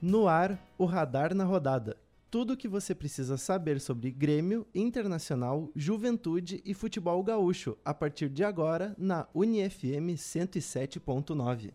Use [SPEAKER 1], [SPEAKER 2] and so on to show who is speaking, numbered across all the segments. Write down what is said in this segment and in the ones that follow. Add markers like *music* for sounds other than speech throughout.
[SPEAKER 1] No ar, o Radar na Rodada. Tudo o que você precisa saber sobre Grêmio, Internacional, Juventude e Futebol Gaúcho a partir de agora na UniFM 107.9.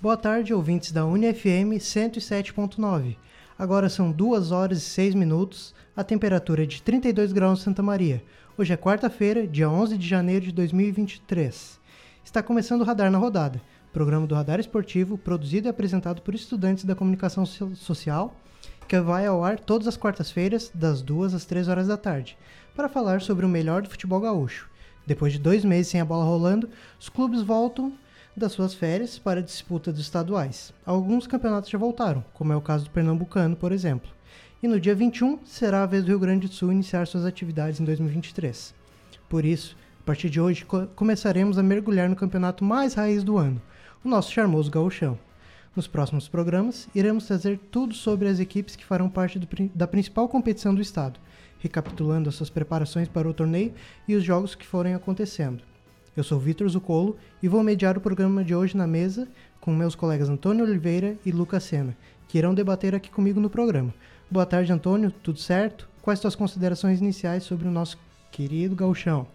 [SPEAKER 2] Boa tarde, ouvintes da UniFM 107.9. Agora são 2 horas e 6 minutos, a temperatura é de 32 graus em Santa Maria. Hoje é quarta-feira, dia 11 de janeiro de 2023. Está começando o Radar na Rodada, programa do Radar Esportivo, produzido e apresentado por estudantes da comunicação social, que vai ao ar todas as quartas-feiras, das 2 às 3 horas da tarde, para falar sobre o melhor do futebol gaúcho. Depois de dois meses sem a bola rolando, os clubes voltam das suas férias para a disputa dos estaduais. Alguns campeonatos já voltaram, como é o caso do Pernambucano, por exemplo. E no dia 21 será a vez do Rio Grande do Sul iniciar suas atividades em 2023. Por isso, a partir de hoje co começaremos a mergulhar no campeonato mais raiz do ano, o nosso charmoso gauchão. Nos próximos programas, iremos trazer tudo sobre as equipes que farão parte do, da principal competição do estado, recapitulando as suas preparações para o torneio e os jogos que forem acontecendo. Eu sou Vitor Zucolo e vou mediar o programa de hoje na mesa com meus colegas Antônio Oliveira e Lucas Sena, que irão debater aqui comigo no programa. Boa tarde, Antônio, tudo certo? Quais suas considerações iniciais sobre o nosso querido gauchão?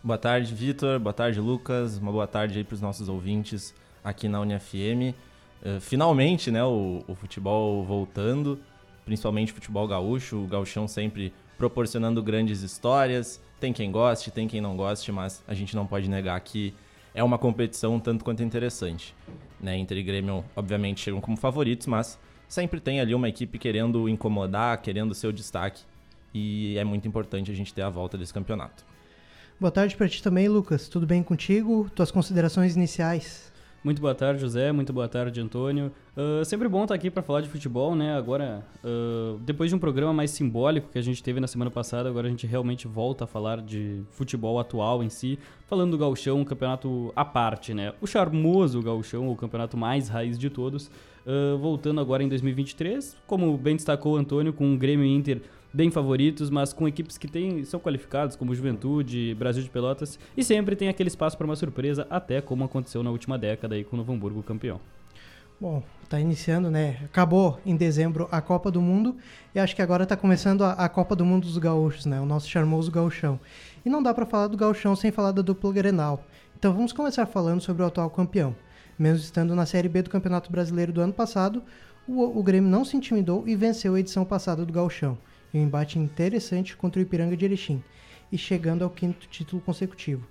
[SPEAKER 3] Boa tarde, Vitor. Boa tarde, Lucas. Uma boa tarde aí para os nossos ouvintes aqui na UniFM. Uh, finalmente, né, o, o futebol voltando, principalmente futebol gaúcho, o gauchão sempre proporcionando grandes histórias, tem quem goste, tem quem não goste, mas a gente não pode negar que é uma competição tanto quanto interessante. Né? Inter e Grêmio, obviamente, chegam como favoritos, mas sempre tem ali uma equipe querendo incomodar, querendo seu destaque. E é muito importante a gente ter a volta desse campeonato.
[SPEAKER 2] Boa tarde para ti também, Lucas. Tudo bem contigo? Tuas considerações iniciais?
[SPEAKER 4] Muito boa tarde, José. Muito boa tarde, Antônio. Uh, sempre bom estar aqui para falar de futebol, né? Agora, uh, depois de um programa mais simbólico que a gente teve na semana passada, agora a gente realmente volta a falar de futebol atual em si, falando do Gauchão, um campeonato à parte, né? O charmoso Gauchão, o campeonato mais raiz de todos. Uh, voltando agora em 2023, como bem destacou o Antônio, com o Grêmio Inter bem favoritos, mas com equipes que são qualificadas, como Juventude, Brasil de Pelotas, e sempre tem aquele espaço para uma surpresa, até como aconteceu na última década aí com o Novo Hamburgo campeão.
[SPEAKER 2] Bom, tá iniciando, né? Acabou em dezembro a Copa do Mundo e acho que agora tá começando a, a Copa do Mundo dos Gaúchos, né? O nosso charmoso gauchão. E não dá para falar do gauchão sem falar da dupla Grenal. Então vamos começar falando sobre o atual campeão. Mesmo estando na Série B do Campeonato Brasileiro do ano passado, o, o Grêmio não se intimidou e venceu a edição passada do gauchão em um embate interessante contra o Ipiranga de Erechim e chegando ao quinto título consecutivo.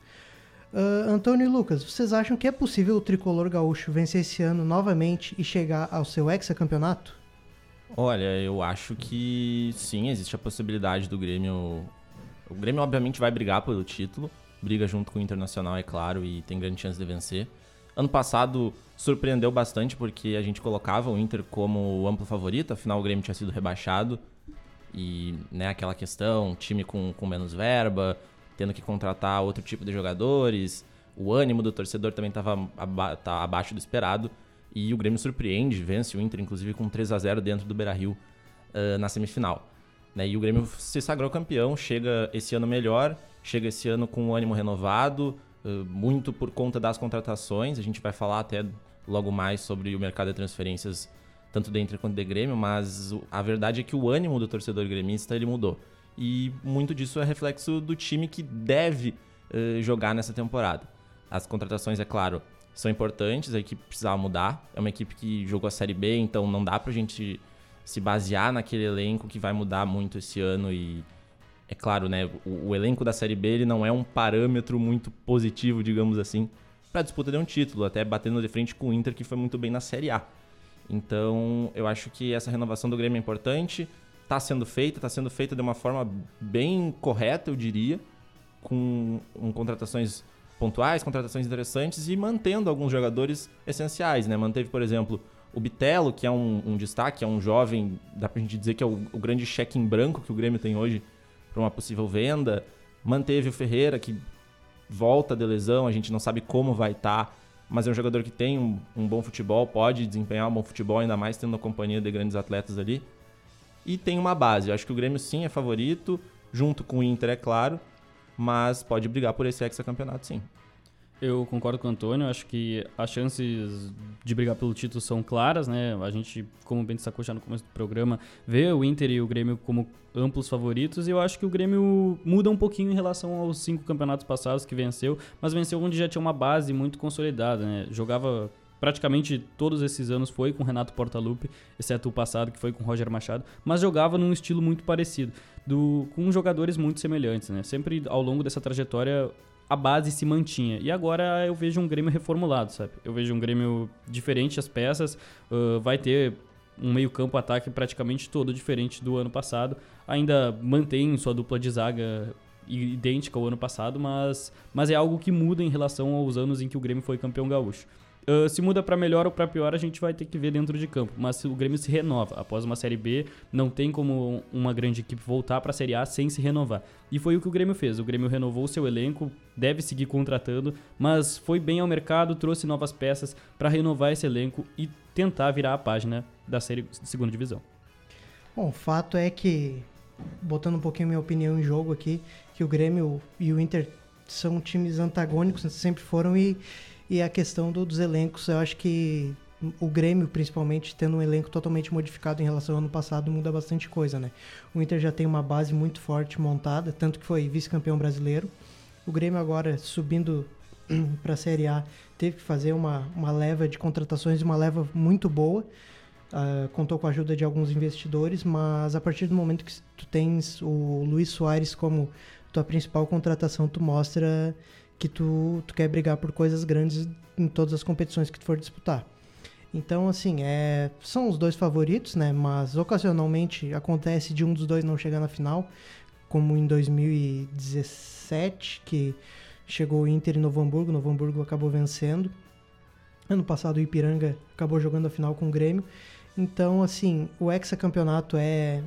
[SPEAKER 2] Uh, Antônio e Lucas, vocês acham que é possível o tricolor gaúcho vencer esse ano novamente e chegar ao seu hexacampeonato?
[SPEAKER 3] Olha, eu acho que sim, existe a possibilidade do Grêmio. O Grêmio, obviamente, vai brigar pelo título, briga junto com o Internacional, é claro, e tem grande chance de vencer. Ano passado surpreendeu bastante porque a gente colocava o Inter como o amplo favorito, afinal o Grêmio tinha sido rebaixado e né, aquela questão, time com, com menos verba, tendo que contratar outro tipo de jogadores, o ânimo do torcedor também estava aba tá abaixo do esperado. E o Grêmio surpreende, vence o Inter, inclusive com 3 a 0 dentro do Beira-Rio uh, na semifinal. Né? E o Grêmio se sagrou campeão, chega esse ano melhor, chega esse ano com um ânimo renovado, uh, muito por conta das contratações. A gente vai falar até logo mais sobre o mercado de transferências tanto do Inter quanto do Grêmio, mas a verdade é que o ânimo do torcedor gremista ele mudou. E muito disso é reflexo do time que deve uh, jogar nessa temporada. As contratações, é claro, são importantes, a equipe precisava mudar. É uma equipe que jogou a Série B, então não dá pra gente se basear naquele elenco que vai mudar muito esse ano e é claro, né, o, o elenco da Série B ele não é um parâmetro muito positivo, digamos assim, para disputa de um título, até batendo de frente com o Inter que foi muito bem na Série A. Então, eu acho que essa renovação do Grêmio é importante, está sendo feita, está sendo feita de uma forma bem correta, eu diria, com, contratações pontuais, contratações interessantes e mantendo alguns jogadores essenciais, né? Manteve, por exemplo, o Bitelo, que é um, um destaque, é um jovem, dá pra gente dizer que é o, o grande cheque em branco que o Grêmio tem hoje para uma possível venda. Manteve o Ferreira, que volta de lesão, a gente não sabe como vai estar. Tá mas é um jogador que tem um, um, bom futebol, pode desempenhar um bom futebol, ainda mais tendo a companhia de grandes atletas ali. E tem uma base. Eu acho que o Grêmio sim é favorito, junto com o Inter, é claro. mas pode brigar por esse hexacampeonato sim.
[SPEAKER 4] Eu concordo com o Antônio, acho que as chances de brigar pelo título são claras, né? A gente, como bem destacou já no começo do programa, vê o Inter e o Grêmio como amplos favoritos e eu acho que o Grêmio muda um pouquinho em relação aos cinco campeonatos passados que venceu, mas venceu onde já tinha uma base muito consolidada, né? Jogava praticamente todos esses anos foi com Renato Portaluppi, exceto o passado que foi com Roger Machado, mas jogava num estilo muito parecido, do, com jogadores muito semelhantes, né? Sempre ao longo dessa trajetória a base se mantinha. E agora eu vejo um Grêmio reformulado, sabe? Eu vejo um Grêmio diferente as peças, uh, vai ter um meio-campo ataque praticamente todo diferente do ano passado. Ainda mantém sua dupla de zaga idêntica ao ano passado, mas, mas é algo que muda em relação aos anos em que o Grêmio foi campeão gaúcho. Uh, se muda para melhor ou para pior, a gente vai ter que ver dentro de campo. Mas o Grêmio se renova após uma Série B, não tem como uma grande equipe voltar para a Série A sem se renovar. E foi o que o Grêmio fez. O Grêmio renovou seu elenco, deve seguir contratando, mas foi bem ao mercado, trouxe novas peças para renovar esse elenco e tentar virar a página da série segunda divisão.
[SPEAKER 2] Bom, o fato é que, botando um pouquinho minha opinião em jogo aqui, que o Grêmio e o Inter são times antagônicos, sempre foram e e a questão do, dos elencos, eu acho que o Grêmio, principalmente, tendo um elenco totalmente modificado em relação ao ano passado, muda bastante coisa, né? O Inter já tem uma base muito forte montada, tanto que foi vice-campeão brasileiro. O Grêmio agora, subindo *clears throat* para a Série A, teve que fazer uma, uma leva de contratações, uma leva muito boa. Uh, contou com a ajuda de alguns investidores, mas a partir do momento que tu tens o Luiz Soares como tua principal contratação, tu mostra que tu, tu quer brigar por coisas grandes em todas as competições que tu for disputar. Então, assim, é, são os dois favoritos, né? Mas ocasionalmente acontece de um dos dois não chegar na final, como em 2017, que chegou o Inter e Novo Hamburgo, Novo Hamburgo acabou vencendo. Ano passado o Ipiranga acabou jogando a final com o Grêmio. Então, assim, o hexacampeonato é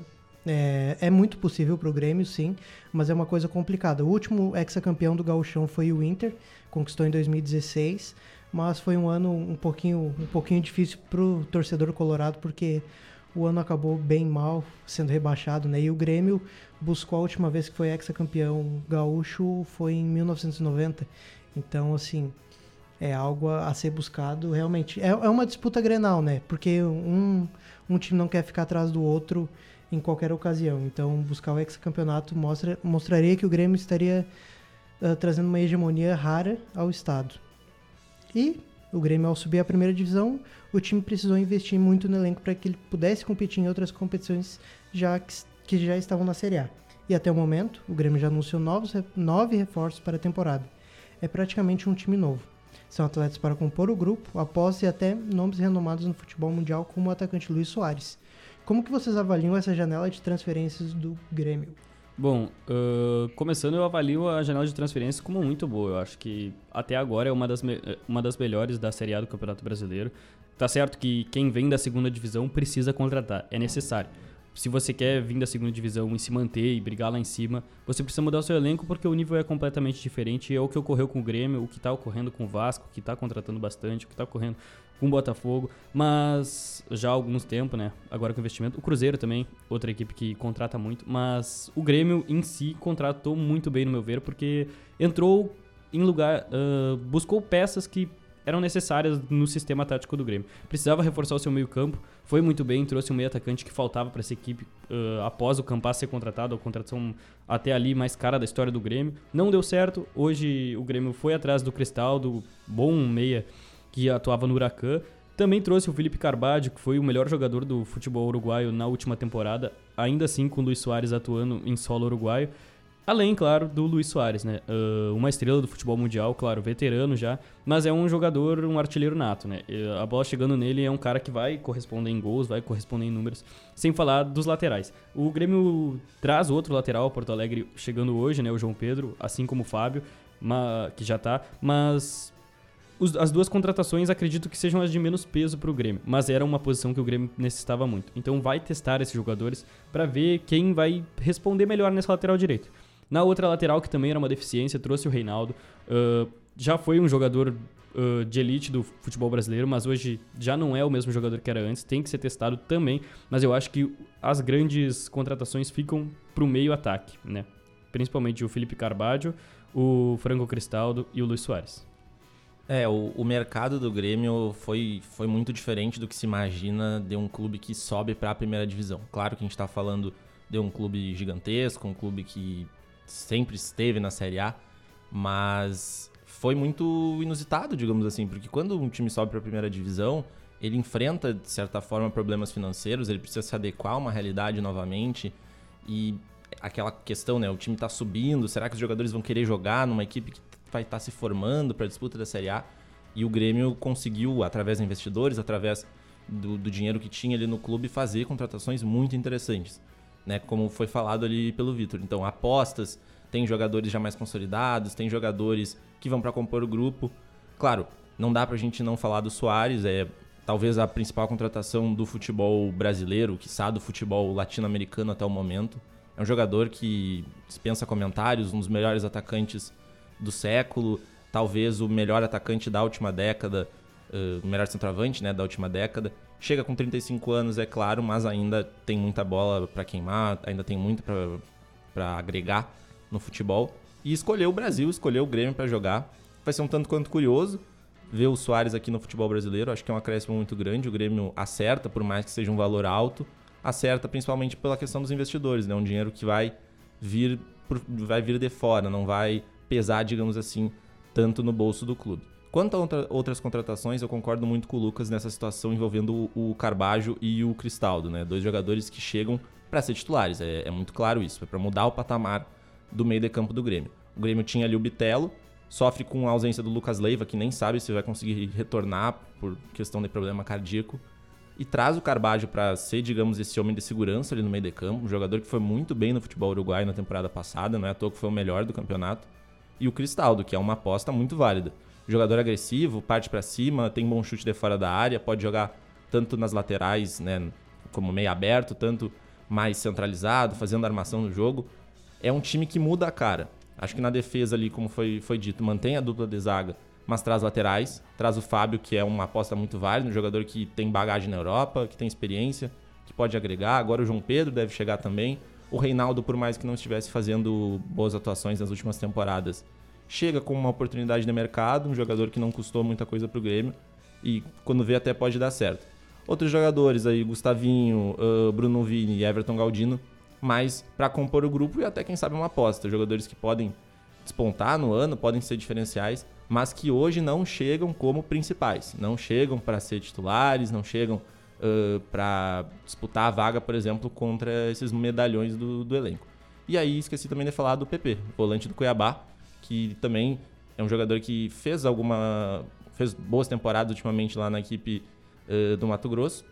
[SPEAKER 2] é, é muito possível para o Grêmio, sim, mas é uma coisa complicada. O último ex-campeão do Gauchão foi o Inter, conquistou em 2016, mas foi um ano um pouquinho, um pouquinho difícil para o torcedor colorado, porque o ano acabou bem mal, sendo rebaixado, né? E o Grêmio buscou a última vez que foi ex-campeão gaúcho foi em 1990. Então, assim, é algo a, a ser buscado realmente. É, é uma disputa grenal, né? Porque um, um time não quer ficar atrás do outro em qualquer ocasião. Então, buscar o ex-campeonato mostra, mostraria que o Grêmio estaria uh, trazendo uma hegemonia rara ao Estado. E o Grêmio, ao subir à primeira divisão, o time precisou investir muito no elenco para que ele pudesse competir em outras competições já que, que já estavam na Série A. E até o momento, o Grêmio já anunciou novos, nove reforços para a temporada. É praticamente um time novo. São atletas para compor o grupo, após e até nomes renomados no futebol mundial, como o atacante Luiz Soares, como que vocês avaliam essa janela de transferências do Grêmio?
[SPEAKER 4] Bom, uh, começando, eu avalio a janela de transferências como muito boa. Eu acho que até agora é uma das, uma das melhores da Série A do Campeonato Brasileiro. Tá certo que quem vem da segunda divisão precisa contratar, é necessário. Se você quer vir da segunda divisão e se manter e brigar lá em cima, você precisa mudar o seu elenco porque o nível é completamente diferente. É o que ocorreu com o Grêmio, o que está ocorrendo com o Vasco, que está contratando bastante, o que está ocorrendo com o Botafogo, mas já há alguns tempos, né? Agora com investimento. O Cruzeiro também, outra equipe que contrata muito, mas o Grêmio em si contratou muito bem, no meu ver, porque entrou em lugar. Uh, buscou peças que eram necessárias no sistema tático do Grêmio. Precisava reforçar o seu meio-campo, foi muito bem, trouxe um meio atacante que faltava para essa equipe uh, após o Campas ser contratado, a contratação até ali mais cara da história do Grêmio. Não deu certo, hoje o Grêmio foi atrás do Cristal, do bom meia que atuava no Huracan. Também trouxe o Felipe Carbadio, que foi o melhor jogador do futebol uruguaio na última temporada, ainda assim com o Luiz Soares atuando em solo uruguaio. Além, claro, do Luiz Soares, né? Uh, uma estrela do futebol mundial, claro, veterano já, mas é um jogador, um artilheiro nato, né? A bola chegando nele é um cara que vai corresponder em gols, vai corresponder em números, sem falar dos laterais. O Grêmio traz outro lateral, Porto Alegre, chegando hoje, né? O João Pedro, assim como o Fábio, que já tá, mas os, as duas contratações acredito que sejam as de menos peso para o Grêmio, mas era uma posição que o Grêmio necessitava muito. Então vai testar esses jogadores para ver quem vai responder melhor nessa lateral direita. Na outra lateral, que também era uma deficiência, trouxe o Reinaldo. Uh, já foi um jogador uh, de elite do futebol brasileiro, mas hoje já não é o mesmo jogador que era antes. Tem que ser testado também, mas eu acho que as grandes contratações ficam para o meio ataque, né? principalmente o Felipe Carvalho, o Franco Cristaldo e o Luiz Soares.
[SPEAKER 3] É, o, o, mercado do Grêmio foi, foi muito diferente do que se imagina de um clube que sobe para a primeira divisão. Claro que a gente está falando de um clube gigantesco, um clube que sempre esteve na Série A, mas foi muito inusitado, digamos assim, porque quando um time sobe para a primeira divisão, ele enfrenta, de certa forma, problemas financeiros, ele precisa se adequar a uma realidade novamente e aquela questão, né, o time está subindo, será que os jogadores vão querer jogar numa equipe que vai estar tá se formando para a disputa da Série A? E o Grêmio conseguiu, através de investidores, através do, do dinheiro que tinha ali no clube, fazer contratações muito interessantes né? Como foi falado ali pelo Vitor. Então, apostas, tem jogadores já mais consolidados, tem jogadores que vão para compor o grupo. Claro, não dá para a gente não falar do Soares, é talvez a principal contratação do futebol brasileiro, sabe do futebol latino-americano até o momento. É um jogador que dispensa comentários, um dos melhores atacantes do século, talvez o melhor atacante da última década, uh, o melhor centroavante né, da última década. Chega com 35 anos, é claro, mas ainda tem muita bola para queimar, ainda tem muito para agregar no futebol. E escolheu o Brasil, escolheu o Grêmio para jogar. Vai ser um tanto quanto curioso ver o Soares aqui no futebol brasileiro. Acho que é um acréscimo muito grande. O Grêmio acerta, por mais que seja um valor alto. Acerta principalmente pela questão dos investidores, né? Um dinheiro que vai vir, vai vir de fora, não vai pesar, digamos assim, tanto no bolso do clube. Quanto a outra, outras contratações, eu concordo muito com o Lucas nessa situação envolvendo o, o Carbajo e o Cristaldo, né? Dois jogadores que chegam para ser titulares. É, é, muito claro isso. É para mudar o patamar do meio de campo do Grêmio. O Grêmio tinha ali o Bitelo, sofre com a ausência do Lucas Leiva, que nem sabe se vai conseguir retornar por questão de problema cardíaco. E traz o Carbajo para ser, digamos, esse homem de segurança ali no meio de campo. Um jogador que foi muito bem no futebol uruguaio na temporada passada, não é à toa que foi o melhor do campeonato. E o Cristaldo, que é uma aposta muito válida jogador agressivo, parte para cima, tem bom chute de fora da área, pode jogar tanto nas laterais, né, como meio aberto, tanto mais centralizado, fazendo armação no jogo. É um time que muda a cara. Acho que na defesa ali, como foi, foi dito, mantém a dupla de zaga, mas traz laterais, traz o Fábio, que é uma aposta muito válida, um jogador que tem bagagem na Europa, que tem experiência, que pode agregar. Agora o João Pedro deve chegar também. O Reinaldo, por mais que não estivesse fazendo boas atuações nas últimas temporadas, chega com uma oportunidade de mercado, um jogador que não custou muita coisa para o Grêmio e quando vê até pode dar certo. Outros jogadores aí, Gustavinho, uh, Bruno Vini e Everton Galdino, mais para compor o grupo e até quem sabe uma aposta. Jogadores que podem despontar no ano, podem ser diferenciais, mas que hoje não chegam como principais. Não chegam para ser titulares, não chegam uh, para disputar a vaga, por exemplo, contra esses medalhões do, do elenco. E aí esqueci também de falar do PP, volante do Cuiabá, que também é um jogador que fez alguma fez boas temporadas ultimamente lá na equipe uh, do Mato Grosso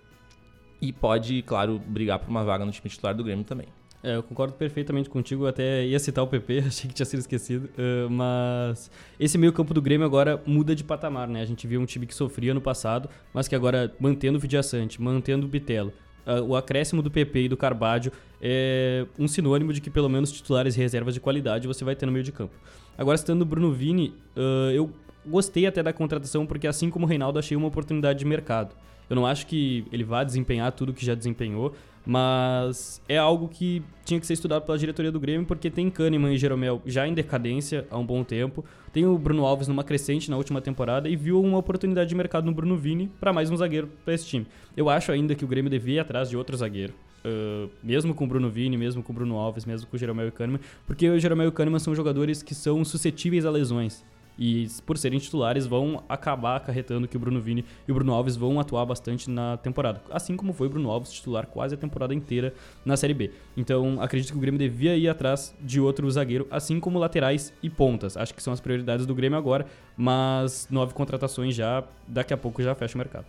[SPEAKER 3] e pode, claro, brigar por uma vaga no time titular do Grêmio também.
[SPEAKER 4] É, eu concordo perfeitamente contigo, eu até ia citar o PP, *laughs* achei que tinha sido esquecido, uh, mas esse meio campo do Grêmio agora muda de patamar, né? A gente viu um time que sofria no passado, mas que agora, mantendo o Vidiaçante, mantendo o Bitelo, uh, o acréscimo do PP e do Carbadio é um sinônimo de que pelo menos titulares e reservas de qualidade você vai ter no meio de campo. Agora, citando o Bruno Vini, uh, eu gostei até da contratação porque, assim como o Reinaldo, achei uma oportunidade de mercado. Eu não acho que ele vá desempenhar tudo que já desempenhou, mas é algo que tinha que ser estudado pela diretoria do Grêmio, porque tem Kahneman e Jeromel já em decadência há um bom tempo, tem o Bruno Alves numa crescente na última temporada e viu uma oportunidade de mercado no Bruno Vini para mais um zagueiro para esse time. Eu acho ainda que o Grêmio devia ir atrás de outro zagueiro. Uh, mesmo com o Bruno Vini, mesmo com o Bruno Alves, mesmo com o Jeromel e Kahneman, porque o Jeromel e o Kahneman são jogadores que são suscetíveis a lesões. E por serem titulares, vão acabar acarretando que o Bruno Vini e o Bruno Alves vão atuar bastante na temporada. Assim como foi o Bruno Alves titular quase a temporada inteira na Série B. Então, acredito que o Grêmio devia ir atrás de outro zagueiro, assim como laterais e pontas. Acho que são as prioridades do Grêmio agora, mas nove contratações já, daqui a pouco já fecha o mercado.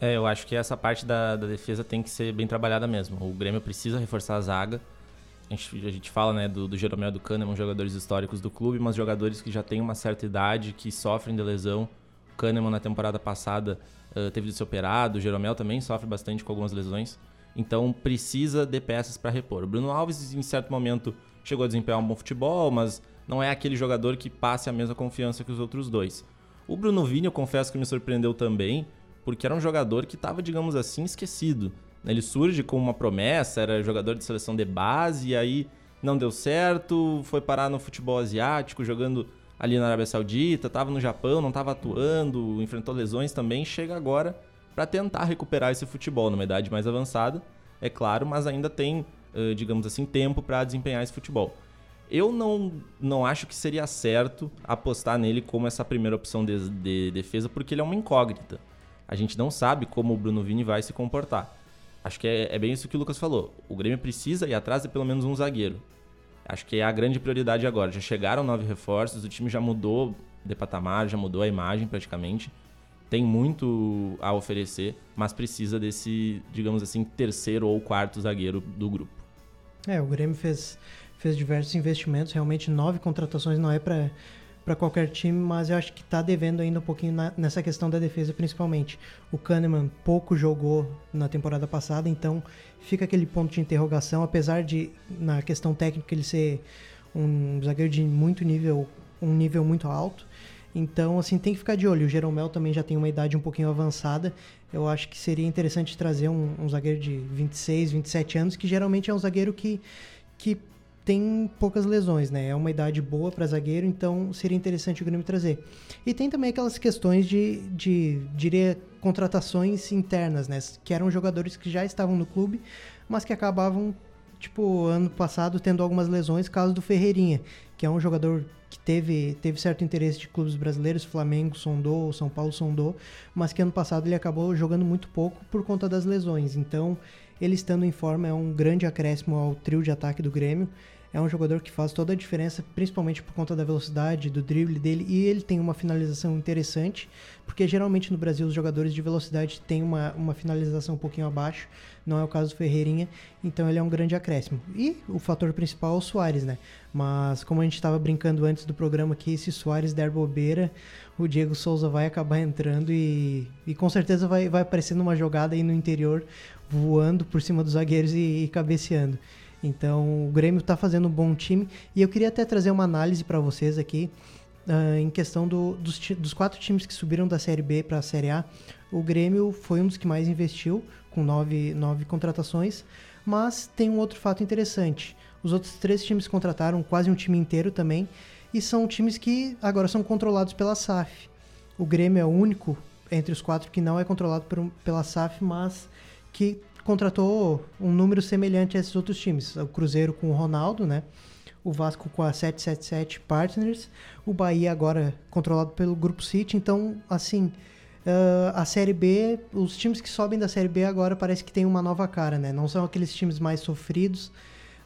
[SPEAKER 3] É, eu acho que essa parte da, da defesa tem que ser bem trabalhada mesmo. O Grêmio precisa reforçar a zaga. A gente, a gente fala né, do, do Jeromel do Kahneman, jogadores históricos do clube, mas jogadores que já têm uma certa idade, que sofrem de lesão. O Kahneman na temporada passada uh, teve de ser operado, o Jeromel também sofre bastante com algumas lesões. Então precisa de peças para repor. O Bruno Alves, em certo momento, chegou a desempenhar um bom futebol, mas não é aquele jogador que passe a mesma confiança que os outros dois. O Bruno Vini, eu confesso que me surpreendeu também porque era um jogador que estava, digamos assim, esquecido. Ele surge como uma promessa, era jogador de seleção de base, e aí não deu certo, foi parar no futebol asiático, jogando ali na Arábia Saudita, estava no Japão, não estava atuando, enfrentou lesões também, chega agora para tentar recuperar esse futebol numa idade mais avançada, é claro, mas ainda tem, digamos assim, tempo para desempenhar esse futebol. Eu não, não acho que seria certo apostar nele como essa primeira opção de, de defesa, porque ele é uma incógnita. A gente não sabe como o Bruno Vini vai se comportar. Acho que é, é bem isso que o Lucas falou. O Grêmio precisa ir atrás de pelo menos um zagueiro. Acho que é a grande prioridade agora. Já chegaram nove reforços, o time já mudou de patamar, já mudou a imagem praticamente. Tem muito a oferecer, mas precisa desse, digamos assim, terceiro ou quarto zagueiro do grupo.
[SPEAKER 2] É, o Grêmio fez, fez diversos investimentos, realmente nove contratações não é para para qualquer time, mas eu acho que está devendo ainda um pouquinho na, nessa questão da defesa, principalmente. O Kahneman pouco jogou na temporada passada, então fica aquele ponto de interrogação, apesar de, na questão técnica, ele ser um zagueiro de muito nível, um nível muito alto. Então, assim, tem que ficar de olho. O Jeromel também já tem uma idade um pouquinho avançada. Eu acho que seria interessante trazer um, um zagueiro de 26, 27 anos, que geralmente é um zagueiro que, que tem poucas lesões, né? É uma idade boa para zagueiro, então seria interessante o Grêmio trazer. E tem também aquelas questões de, de, diria, contratações internas, né? Que eram jogadores que já estavam no clube, mas que acabavam, tipo, ano passado tendo algumas lesões, caso do Ferreirinha, que é um jogador que teve, teve certo interesse de clubes brasileiros, Flamengo sondou, São Paulo sondou, mas que ano passado ele acabou jogando muito pouco por conta das lesões. Então, ele estando em forma é um grande acréscimo ao trio de ataque do Grêmio. É um jogador que faz toda a diferença, principalmente por conta da velocidade, do drible dele, e ele tem uma finalização interessante, porque geralmente no Brasil os jogadores de velocidade têm uma, uma finalização um pouquinho abaixo, não é o caso do Ferreirinha, então ele é um grande acréscimo. E o fator principal é o Soares, né? Mas como a gente estava brincando antes do programa aqui, se Soares der bobeira, o Diego Souza vai acabar entrando e, e com certeza vai, vai aparecer numa jogada aí no interior, voando por cima dos zagueiros e, e cabeceando. Então, o Grêmio está fazendo um bom time. E eu queria até trazer uma análise para vocês aqui uh, em questão do, dos, dos, quatro times que subiram da Série B para a Série A. O Grêmio foi um dos que mais investiu, com nove, nove contratações. Mas tem um outro fato interessante. Os outros três times contrataram quase um time inteiro também. E são times que agora são controlados pela SAF. O Grêmio é o único entre os quatro que não é controlado por, pela SAF, mas que contratou um número semelhante a esses outros times. O Cruzeiro com o Ronaldo, né? O Vasco com a 777 Partners, o Bahia agora controlado pelo Grupo City. Então, assim, uh, a Série B, os times que sobem da Série B agora parece que tem uma nova cara, né? Não são aqueles times mais sofridos.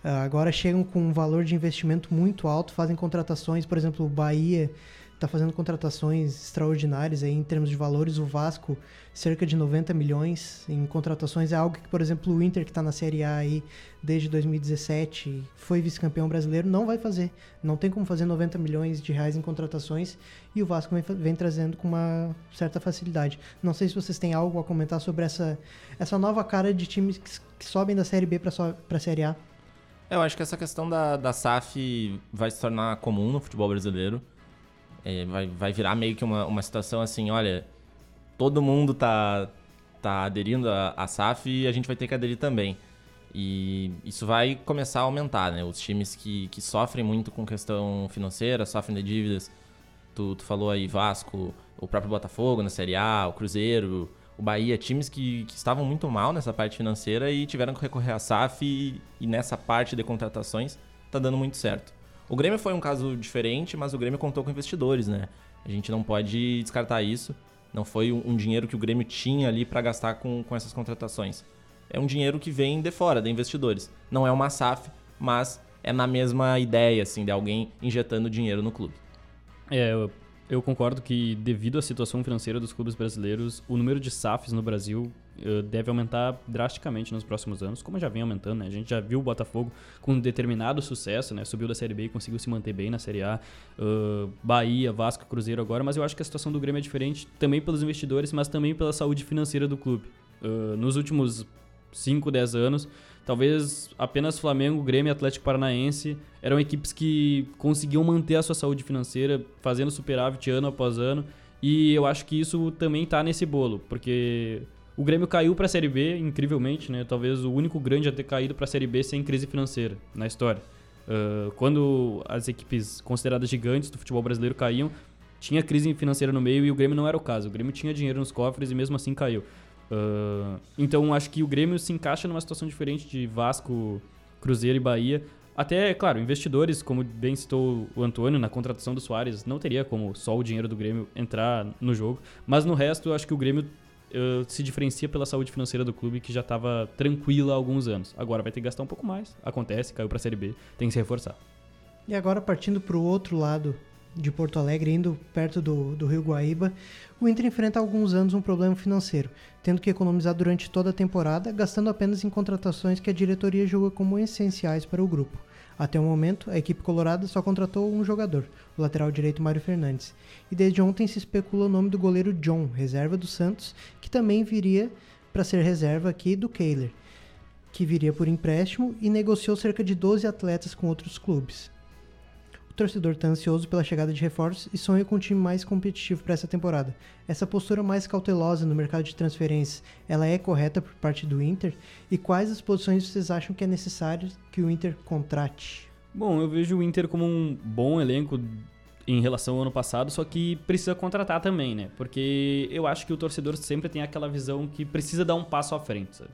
[SPEAKER 2] Uh, agora chegam com um valor de investimento muito alto, fazem contratações, por exemplo, o Bahia está fazendo contratações extraordinárias aí em termos de valores. O Vasco, cerca de 90 milhões em contratações. É algo que, por exemplo, o Inter, que está na Série A aí desde 2017, foi vice-campeão brasileiro, não vai fazer. Não tem como fazer 90 milhões de reais em contratações e o Vasco vem, vem trazendo com uma certa facilidade. Não sei se vocês têm algo a comentar sobre essa, essa nova cara de times que, que sobem da Série B para a Série A.
[SPEAKER 3] Eu acho que essa questão da, da SAF vai se tornar comum no futebol brasileiro. É, vai, vai virar meio que uma, uma situação assim, olha, todo mundo tá, tá aderindo à SAF e a gente vai ter que aderir também. E isso vai começar a aumentar, né? Os times que, que sofrem muito com questão financeira, sofrem de dívidas. Tu, tu falou aí Vasco, o próprio Botafogo na Série A, o Cruzeiro, o Bahia, times que, que estavam muito mal nessa parte financeira e tiveram que recorrer à SAF e, e nessa parte de contratações tá dando muito certo. O Grêmio foi um caso diferente, mas o Grêmio contou com investidores, né? A gente não pode descartar isso. Não foi um, dinheiro que o Grêmio tinha ali para gastar com, com essas contratações. É um dinheiro que vem de fora, de investidores. Não é uma SAF, mas é na mesma ideia, assim, de alguém injetando dinheiro no clube.
[SPEAKER 4] É, eu, eu concordo que devido à situação financeira dos clubes brasileiros, o número de SAFs no Brasil deve aumentar drasticamente nos próximos anos, como já vem aumentando, né? A gente já viu o Botafogo com um determinado sucesso, né? Subiu da Série B e conseguiu se manter bem na Série A. Uh, Bahia, Vasco, Cruzeiro agora, mas eu acho que a situação do Grêmio é diferente também pelos investidores, mas também pela saúde financeira do clube. Uh, nos últimos 5, 10 anos, talvez apenas Flamengo, Grêmio e Atlético Paranaense eram equipes que conseguiam manter a sua saúde financeira, fazendo superávit ano após ano. E eu acho que isso também está nesse bolo, porque o Grêmio caiu para a Série B, incrivelmente, né? Talvez o único grande a ter caído para a Série B sem crise financeira na história. Uh, quando as equipes consideradas gigantes do futebol brasileiro caíam, tinha crise financeira no meio e o Grêmio não era o caso. O Grêmio tinha dinheiro nos cofres e mesmo assim caiu. Uh, então acho que o Grêmio se encaixa numa situação diferente de Vasco, Cruzeiro e Bahia. Até, claro, investidores, como bem citou o Antônio, na contratação do Soares, não teria como só o dinheiro do Grêmio entrar no jogo. Mas no resto, acho que o Grêmio se diferencia pela saúde financeira do clube, que já estava tranquila há alguns anos. Agora vai ter que gastar um pouco mais. Acontece, caiu para a Série B, tem que se reforçar.
[SPEAKER 2] E agora, partindo para o outro lado de Porto Alegre, indo perto do, do Rio Guaíba, o Inter enfrenta há alguns anos um problema financeiro, tendo que economizar durante toda a temporada, gastando apenas em contratações que a diretoria julga como essenciais para o grupo. Até o momento, a equipe colorada só contratou um jogador, o lateral direito Mário Fernandes. E desde ontem se especula o nome do goleiro John, reserva do Santos, que também viria para ser reserva aqui do Kehler, que viria por empréstimo e negociou cerca de 12 atletas com outros clubes torcedor está ansioso pela chegada de reforços e sonha com um time mais competitivo para essa temporada. Essa postura mais cautelosa no mercado de transferências, ela é correta por parte do Inter? E quais as posições vocês acham que é necessário que o Inter contrate?
[SPEAKER 4] Bom, eu vejo o Inter como um bom elenco em relação ao ano passado, só que precisa contratar também, né? Porque eu acho que o torcedor sempre tem aquela visão que precisa dar um passo à frente, sabe?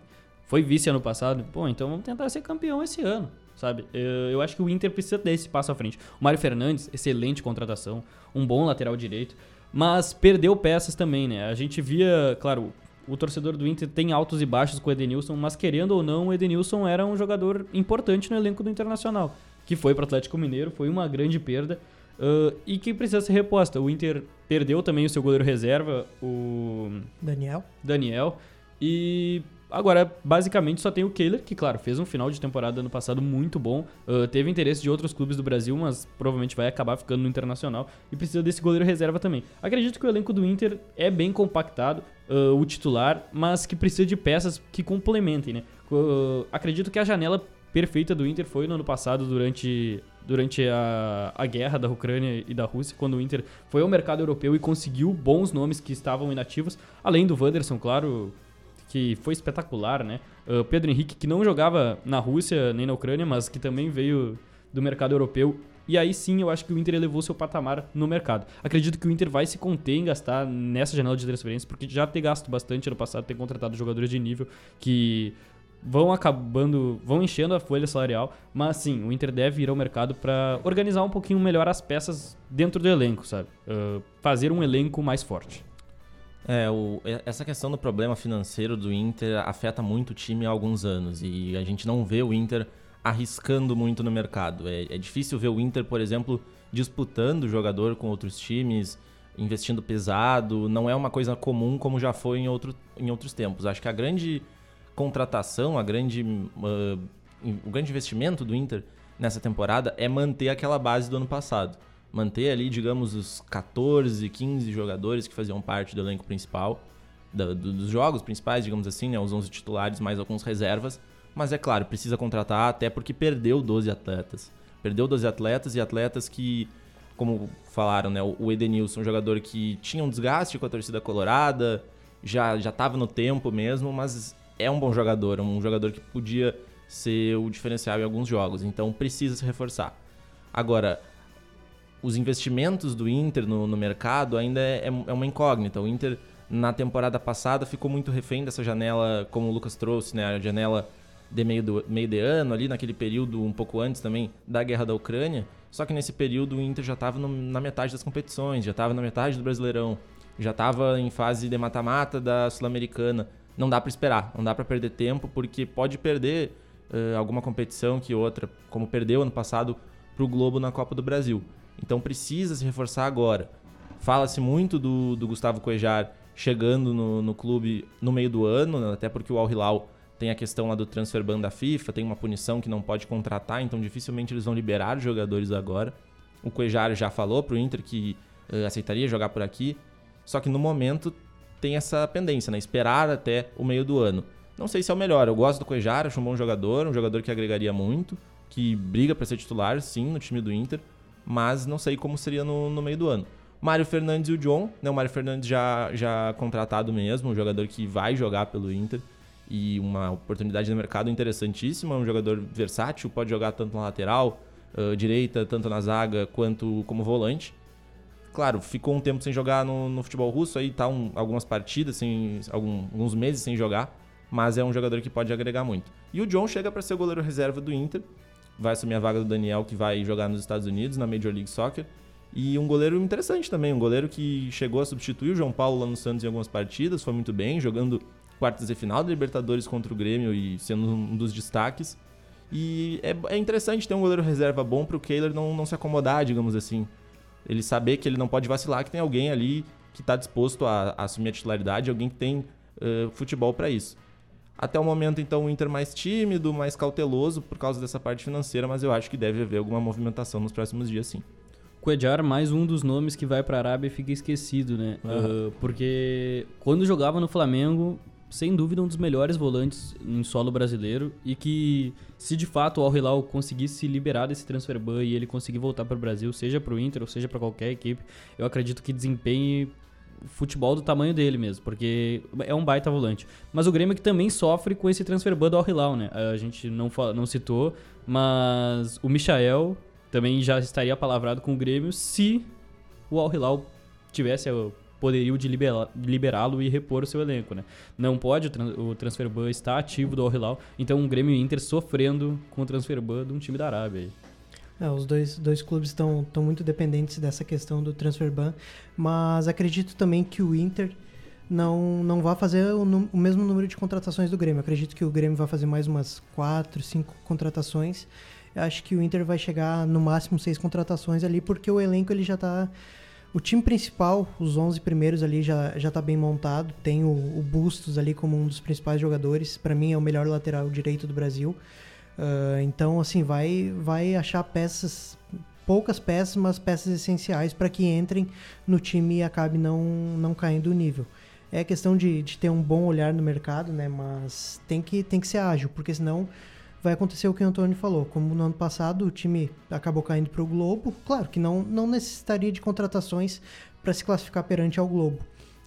[SPEAKER 4] Foi vice ano passado, pô, então vamos tentar ser campeão esse ano sabe? Eu, eu acho que o Inter precisa desse passo à frente. O Mário Fernandes, excelente contratação, um bom lateral direito, mas perdeu peças também, né? A gente via, claro, o torcedor do Inter tem altos e baixos com o Edenilson, mas querendo ou não, o Edenilson era um jogador importante no elenco do Internacional, que foi para o Atlético Mineiro, foi uma grande perda. Uh, e que precisa ser reposta. O Inter perdeu também o seu goleiro reserva, o
[SPEAKER 2] Daniel.
[SPEAKER 4] Daniel. E Agora, basicamente, só tem o Kehler, que, claro, fez um final de temporada ano passado muito bom. Uh, teve interesse de outros clubes do Brasil, mas provavelmente vai acabar ficando no Internacional. E precisa desse goleiro reserva também. Acredito que o elenco do Inter é bem compactado, uh, o titular, mas que precisa de peças que complementem, né? Uh, acredito que a janela perfeita do Inter foi no ano passado, durante, durante a, a guerra da Ucrânia e da Rússia, quando o Inter foi ao mercado europeu e conseguiu bons nomes que estavam inativos, além do Wanderson, claro, que foi espetacular, né? Uh, Pedro Henrique, que não jogava na Rússia nem na Ucrânia, mas que também veio do mercado europeu. E aí sim eu acho que o Inter elevou seu patamar no mercado. Acredito que o Inter vai se conter em gastar nessa janela de transferência, porque já ter gasto bastante ano passado, ter contratado jogadores de nível que vão acabando, vão enchendo a folha salarial, mas sim, o Inter deve ir ao mercado para organizar um pouquinho melhor as peças dentro do elenco, sabe? Uh, fazer um elenco mais forte.
[SPEAKER 3] É, o, essa questão do problema financeiro do Inter afeta muito o time há alguns anos e a gente não vê o Inter arriscando muito no mercado. É, é difícil ver o Inter, por exemplo, disputando jogador com outros times, investindo pesado. Não é uma coisa comum como já foi em, outro, em outros tempos. Acho que a grande contratação, a grande, uh, o grande investimento do Inter nessa temporada é manter aquela base do ano passado manter ali, digamos, os 14, 15 jogadores que faziam parte do elenco principal, da, do, dos jogos principais, digamos assim, né, os 11 titulares, mais alguns reservas. Mas é claro, precisa contratar até porque perdeu 12 atletas. Perdeu 12 atletas e atletas que, como falaram, né, o Edenilson, um jogador que tinha um desgaste com a torcida colorada, já estava no tempo mesmo, mas é um bom jogador, um jogador que podia ser o diferencial em alguns jogos, então precisa se reforçar. Agora, os investimentos do Inter no, no mercado ainda é, é, é, uma incógnita. O Inter, na temporada passada, ficou muito refém dessa janela, como o Lucas trouxe, né? A janela de meio, do, meio de ano, ali naquele período um pouco antes também da guerra da Ucrânia. Só que nesse período o Inter já estava na metade das competições, já estava na metade do Brasileirão, já estava em fase de mata-mata da Sul-Americana. Não dá para esperar, não dá para perder tempo, porque pode perder uh, alguma competição que outra, como perdeu ano passado para o Globo na Copa do Brasil. Então precisa se reforçar agora. Fala-se muito do, do Gustavo Cuejar chegando no, no clube no meio do ano, né? até porque o Al Hilal tem a questão lá do transfer ban da FIFA, tem uma punição que não pode contratar, então dificilmente eles vão liberar jogadores agora. O Cuejar já falou pro Inter que uh, aceitaria jogar por aqui, só que no momento tem essa pendência, né? Esperar até o meio do ano. Não sei se é o melhor, eu gosto do Cuejar, acho um bom jogador, um jogador que agregaria muito, que briga para ser titular, sim, no time do Inter, mas não sei como seria no, no meio do ano. Mário Fernandes e o John, né? O Mário Fernandes já, já contratado mesmo, um jogador que vai jogar pelo Inter e uma oportunidade no mercado interessantíssima, um jogador versátil, pode jogar tanto na lateral, uh, direita, tanto na zaga quanto como volante. Claro, ficou um tempo sem jogar no, no futebol russo, aí tá um, algumas partidas, sem, algum, alguns meses sem jogar, mas é um jogador que pode agregar muito. E o John chega para ser o goleiro reserva do Inter, vai assumir a vaga do Daniel, que vai jogar nos Estados Unidos, na Major League Soccer. E um goleiro interessante também, um goleiro que chegou a substituir o João Paulo lá no Santos em algumas partidas, foi muito bem, jogando quartas de final da Libertadores contra o Grêmio e sendo um dos destaques. E é, é interessante ter um goleiro reserva bom para o Kehler não, não se acomodar, digamos assim. Ele saber que ele não pode vacilar, que tem alguém ali que está disposto a, a, assumir a titularidade, alguém que tem uh, futebol para isso. Até o momento, então, o Inter mais tímido, mais cauteloso por causa dessa parte financeira, mas eu acho que deve haver alguma movimentação nos próximos dias, sim.
[SPEAKER 4] Coedjar, mais um dos nomes que vai para a Arábia e fica esquecido, né? Uhum. Uh, porque quando jogava no Flamengo, sem dúvida um dos melhores volantes em solo brasileiro e que se de fato o Al Hilal conseguisse se liberar desse transfer ban e ele conseguir voltar para o Brasil, seja para o Inter ou seja para qualquer equipe, eu acredito que desempenhe futebol do tamanho dele mesmo, porque é um baita volante. Mas o Grêmio que também sofre com esse transfer ban do Al Hilal, né? A gente não, não citou, mas o Michael também já estaria palavrado com o Grêmio se o Al Hilal tivesse o poderio de liberá-lo e repor o seu elenco, né? Não pode, o transfer ban está ativo do Al Hilal, então o Grêmio Inter sofrendo com o transfer ban de um time da Arábia.
[SPEAKER 2] É, os dois, dois clubes estão muito dependentes dessa questão do transfer ban, mas acredito também que o Inter não, não vai fazer o, o, mesmo número de contratações do Grêmio. Acredito que o Grêmio vai fazer mais umas quatro, cinco contratações acho que o Inter vai chegar no máximo seis contratações ali, porque o elenco ele já está o time principal, os 11 primeiros ali já já tá bem montado. Tem o, o Bustos ali como um dos principais jogadores. Para mim é o melhor lateral direito do Brasil. Uh, então assim vai vai achar peças poucas peças, mas peças essenciais para que entrem no time e acabe não não caindo o nível. É questão de, de ter um bom olhar no mercado, né? Mas tem que tem que ser ágil, porque senão vai acontecer o que o Antônio falou. Como no ano passado o time acabou caindo para o Globo, claro que não, não necessitaria de contratações para se classificar perante ao Globo.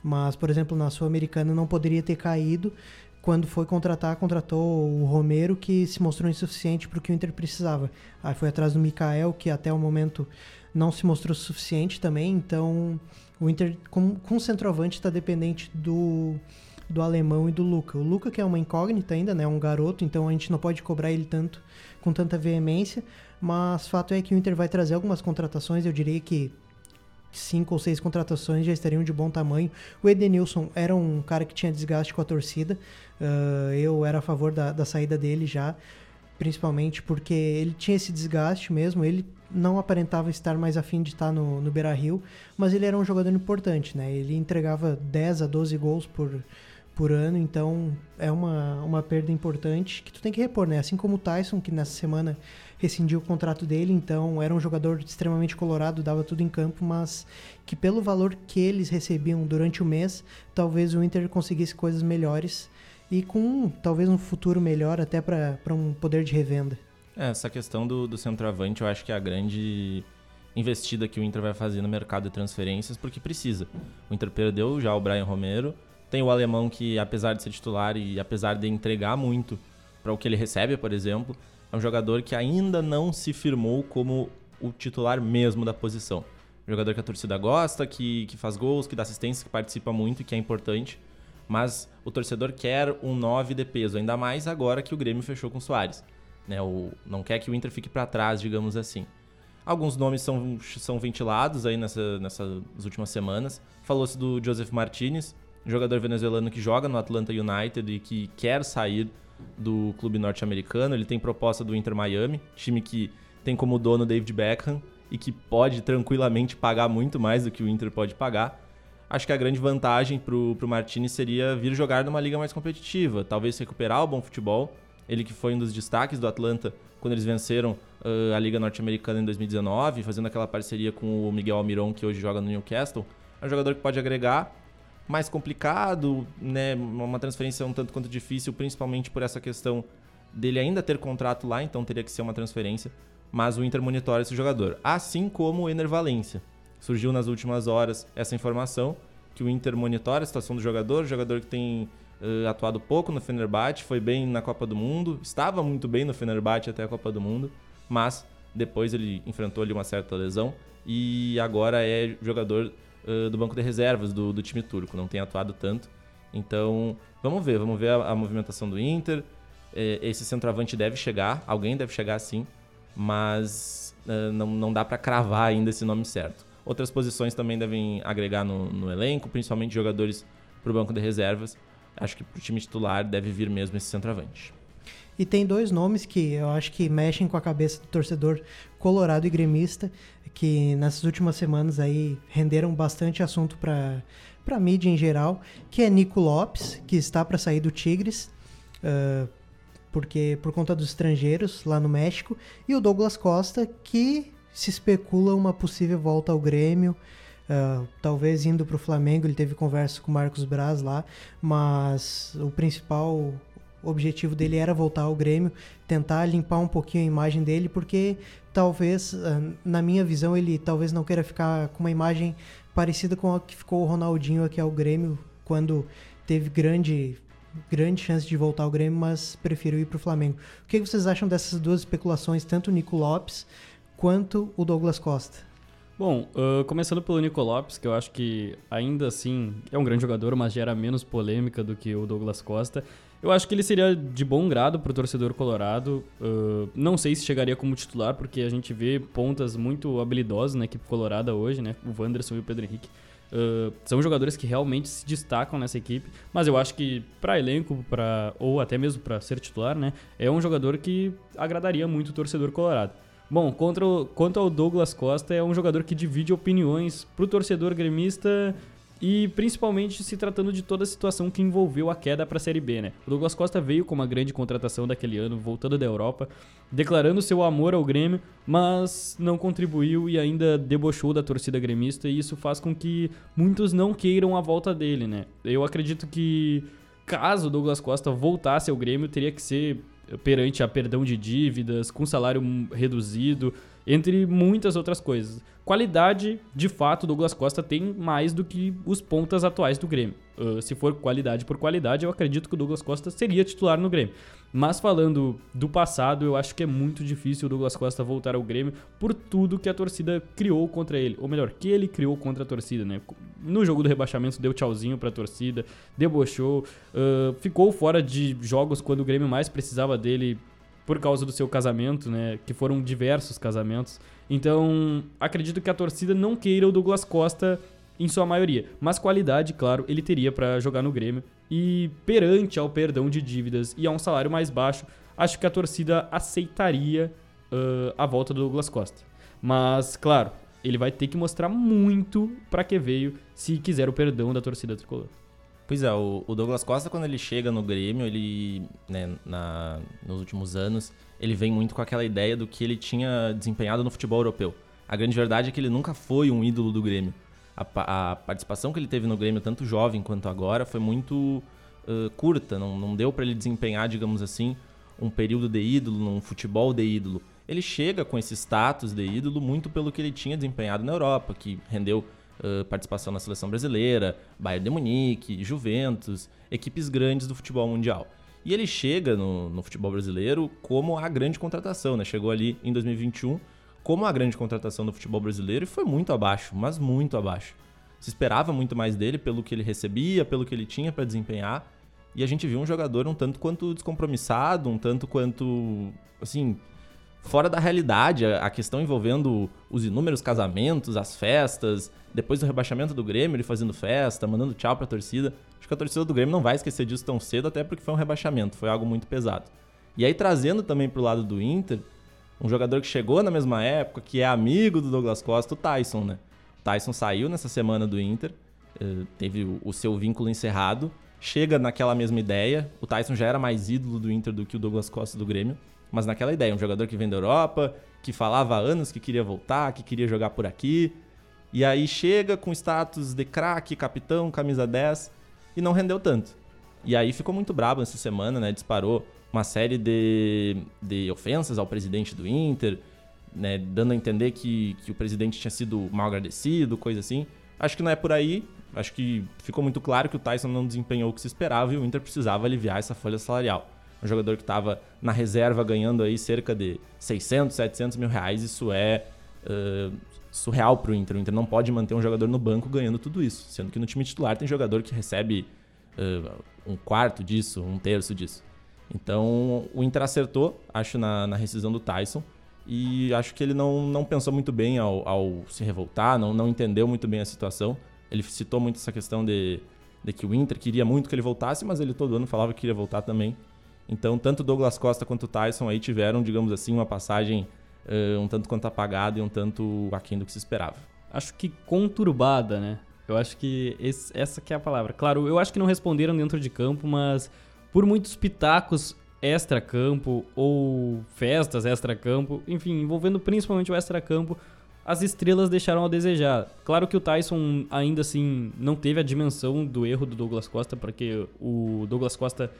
[SPEAKER 2] Mas, por exemplo, na Sul-Americana não poderia ter caído. Quando foi contratar, contratou o Romero, que se mostrou insuficiente para o que o Inter precisava. Aí foi atrás do Mikael, que até o momento não se mostrou suficiente também. Então, o Inter, com, com o centroavante, está dependente do, do alemão e do Luca. O Luca que é uma incógnita ainda, né, um garoto, então a gente não pode cobrar ele tanto com tanta veemência, mas fato é que o Inter vai trazer algumas contratações, eu diria que cinco ou seis contratações já estariam de bom tamanho. O Edenilson era um cara que tinha desgaste com a torcida, uh, eu era a favor da, da saída dele já, principalmente porque ele tinha esse desgaste mesmo, ele não aparentava estar mais afim de estar no, no Beira-Rio, mas ele era um jogador importante, né? Ele entregava 10 a 12 gols por, por ano, então é uma, uma perda importante que tu tem que repor, né? Assim como o Tyson, que nessa semana rescindiu o contrato dele, então era um jogador extremamente colorado, dava tudo em campo, mas que pelo valor que eles recebiam durante o mês, talvez o Inter conseguisse coisas melhores e com talvez um futuro melhor até para um poder de revenda.
[SPEAKER 3] É, essa questão do, do centroavante eu acho que é a grande investida que o Inter vai fazer no mercado de transferências, porque precisa. O Inter perdeu já o Brian Romero, tem o alemão que, apesar de ser titular e apesar de entregar muito para o que ele recebe, por exemplo, é um jogador que ainda não se firmou como o titular mesmo da posição. Um jogador que a torcida gosta, que, que faz gols, que dá assistência, que participa muito e que é importante. Mas o torcedor quer um 9 de peso, ainda mais agora que o Grêmio fechou com o Soares. Né? O, não quer que o Inter fique para trás, digamos assim. Alguns nomes são, são ventilados aí nessa, nessas últimas semanas. Falou-se do Joseph Martinez, jogador venezuelano que joga no Atlanta United e que quer sair do clube norte-americano. Ele tem proposta do Inter Miami, time que tem como dono David Beckham e que pode tranquilamente pagar muito mais do que o Inter pode pagar. Acho que a grande vantagem para o Martinez seria vir jogar numa liga mais competitiva, talvez recuperar o bom futebol. Ele que foi um dos destaques do Atlanta quando eles venceram uh, a Liga Norte-Americana em 2019, fazendo aquela parceria com o Miguel Almiron, que hoje joga no Newcastle. É um jogador que pode agregar mais complicado, né? Uma transferência um tanto quanto difícil, principalmente por essa questão dele ainda ter contrato lá, então teria que ser uma transferência. Mas o Inter monitora esse jogador, assim como o Ener Valência. Surgiu nas últimas horas essa informação que o Inter monitora a situação do jogador, jogador que tem uh, atuado pouco no Fenerbahçe, foi bem na Copa do Mundo, estava muito bem no Fenerbahçe até a Copa do Mundo, mas depois ele enfrentou ali uma certa lesão e agora é jogador do banco de reservas do, do, time turco, não tem atuado tanto. Então, vamos ver, vamos ver a, a movimentação do Inter. É, esse centroavante deve chegar, alguém deve chegar sim, mas não, não dá para cravar ainda esse nome certo. Outras posições também devem agregar no, no elenco, principalmente jogadores para o banco de reservas. Acho que para o time titular deve vir mesmo esse centroavante.
[SPEAKER 2] E tem dois nomes que eu acho que mexem com a cabeça do torcedor colorado e gremista, que nessas últimas semanas aí renderam bastante assunto para para mídia em geral, que é Nico Lopes, que está para sair do Tigres, uh, porque por conta dos estrangeiros lá no México, e o Douglas Costa, que se especula uma possível volta ao Grêmio, uh, talvez indo para o Flamengo. Ele teve conversa com o Marcos Braz lá, mas o principal objetivo dele era voltar ao Grêmio, tentar limpar um pouquinho a imagem dele, porque talvez, ah, na minha visão, ele talvez não queira ficar com uma imagem parecida com a que ficou o Ronaldinho aqui ao Grêmio, quando teve grande grande chance de voltar ao Grêmio, mas prefiro ir para o Flamengo. O que vocês acham dessas duas especulações, tanto o Nico Lopes quanto o Douglas Costa?
[SPEAKER 4] Bom, uh, começando pelo Nico Lopes, que eu acho que ainda assim é um grande jogador, mas gera menos polêmica do que o Douglas Costa. Eu acho que ele seria de bom grado para o torcedor colorado. Uh, não sei se chegaria como titular, porque a gente vê pontas muito habilidosas na equipe colorada hoje, né? O Wanderson e o Pedro Henrique. Uh, são jogadores que realmente se destacam nessa equipe, mas eu acho que para elenco, para ou até mesmo para ser titular, né, é um jogador que agradaria muito o torcedor colorado. Bom, contra o, quanto ao Douglas Costa, é um jogador que divide opiniões para o torcedor gremista e principalmente se tratando de toda a situação que envolveu a queda para a Série B, né? O Douglas Costa veio com uma grande contratação daquele ano, voltando da Europa, declarando seu amor ao Grêmio, mas não contribuiu e ainda debochou da torcida gremista, e isso faz com que muitos não queiram a volta dele, né? Eu acredito que caso o Douglas Costa voltasse ao Grêmio, teria que ser perante a perdão de dívidas, com salário reduzido, entre muitas outras coisas. Qualidade, de fato, Douglas Costa tem mais do que os pontas atuais do Grêmio. Uh, se for qualidade por qualidade, eu acredito que o Douglas Costa seria titular no Grêmio. Mas falando do passado, eu acho que é muito difícil o Douglas Costa voltar ao Grêmio por tudo que a torcida criou contra ele. Ou melhor, que ele criou contra a torcida, né? No jogo do rebaixamento deu tchauzinho pra torcida, debochou, uh, ficou fora de jogos quando o Grêmio mais precisava dele por causa do seu casamento, né? Que foram diversos casamentos. Então, acredito que a torcida não queira o Douglas Costa em sua maioria. Mas qualidade, claro, ele teria para jogar no Grêmio. E perante ao perdão de dívidas e a um salário mais baixo, acho que a torcida aceitaria uh, a volta do Douglas Costa. Mas, claro, ele vai ter que mostrar muito para que veio se quiser o perdão da torcida tricolor.
[SPEAKER 3] Pois é, o, Douglas Costa, quando ele chega no Grêmio, ele, né, na, nos últimos anos, ele vem muito com aquela ideia do que ele tinha desempenhado no futebol europeu. A grande verdade é que ele nunca foi um ídolo do Grêmio. A, a participação que ele teve no Grêmio, tanto jovem quanto agora, foi muito uh, curta. Não, não deu para ele desempenhar, digamos assim, um período de ídolo, num futebol de ídolo. Ele chega com esse status de ídolo muito pelo que ele tinha desempenhado na Europa, que rendeu Uh, participação na seleção brasileira, Bayern de Munique, Juventus, equipes grandes do futebol mundial. E ele chega no, no, futebol brasileiro como a grande contratação, né? Chegou ali em 2021 como a grande contratação do futebol brasileiro e foi muito abaixo, mas muito abaixo. Se esperava muito mais dele pelo que ele recebia, pelo que ele tinha para desempenhar. E a gente viu um jogador um tanto quanto descompromissado, um tanto quanto, assim, fora da realidade. A questão envolvendo os inúmeros casamentos, as festas, depois do rebaixamento do Grêmio, ele fazendo festa, mandando tchau pra torcida. Acho que a torcida do Grêmio não vai esquecer disso tão cedo, até porque foi um rebaixamento, foi algo muito pesado. E aí, trazendo também pro lado do Inter, um jogador que chegou na mesma época, que é amigo do Douglas Costa, o Tyson, né? O Tyson saiu nessa semana do Inter, eh, teve o seu vínculo encerrado, chega naquela mesma ideia. O Tyson já era mais ídolo do Inter do que o Douglas Costa do Grêmio, mas naquela ideia, um jogador que vem da Europa, que falava há anos que queria voltar, que queria jogar por aqui, e aí chega com status de craque, capitão, camisa 10 e não rendeu tanto. E aí ficou muito brabo essa semana, né? Disparou uma série de, de ofensas ao presidente do Inter, né? Dando a entender que, que o presidente tinha sido mal agradecido, coisa assim. Acho que não é por aí. Acho que ficou muito claro que o Tyson não desempenhou o que se esperava e o Inter precisava aliviar essa folha salarial. um jogador que estava na reserva ganhando aí cerca de 600, 700 mil reais, isso é uh, surreal para o Inter. O Inter não pode manter um jogador no banco ganhando tudo isso, sendo que no time titular tem jogador que recebe uh, um quarto disso, um terço disso. Então o Inter acertou, acho, na, na rescisão do Tyson. E acho que ele não, não pensou muito bem ao, ao se revoltar, não, não entendeu muito bem a situação. Ele citou muito essa questão de, de que o Inter queria muito que ele voltasse, mas ele todo ano falava que queria voltar também. Então, tanto Douglas Costa quanto o Tyson aí tiveram, digamos assim, uma passagem uh, um tanto quanto apagada e um tanto aquém do que se esperava.
[SPEAKER 4] Acho que conturbada, né? Eu acho que esse, essa que é a palavra. Claro, eu acho que não responderam dentro de campo, mas por muitos pitacos extra-campo ou festas extra-campo, enfim, envolvendo principalmente o extra-campo, as estrelas deixaram a desejar. Claro que o Tyson ainda assim não teve a dimensão do erro do Douglas Costa, porque o Douglas Costa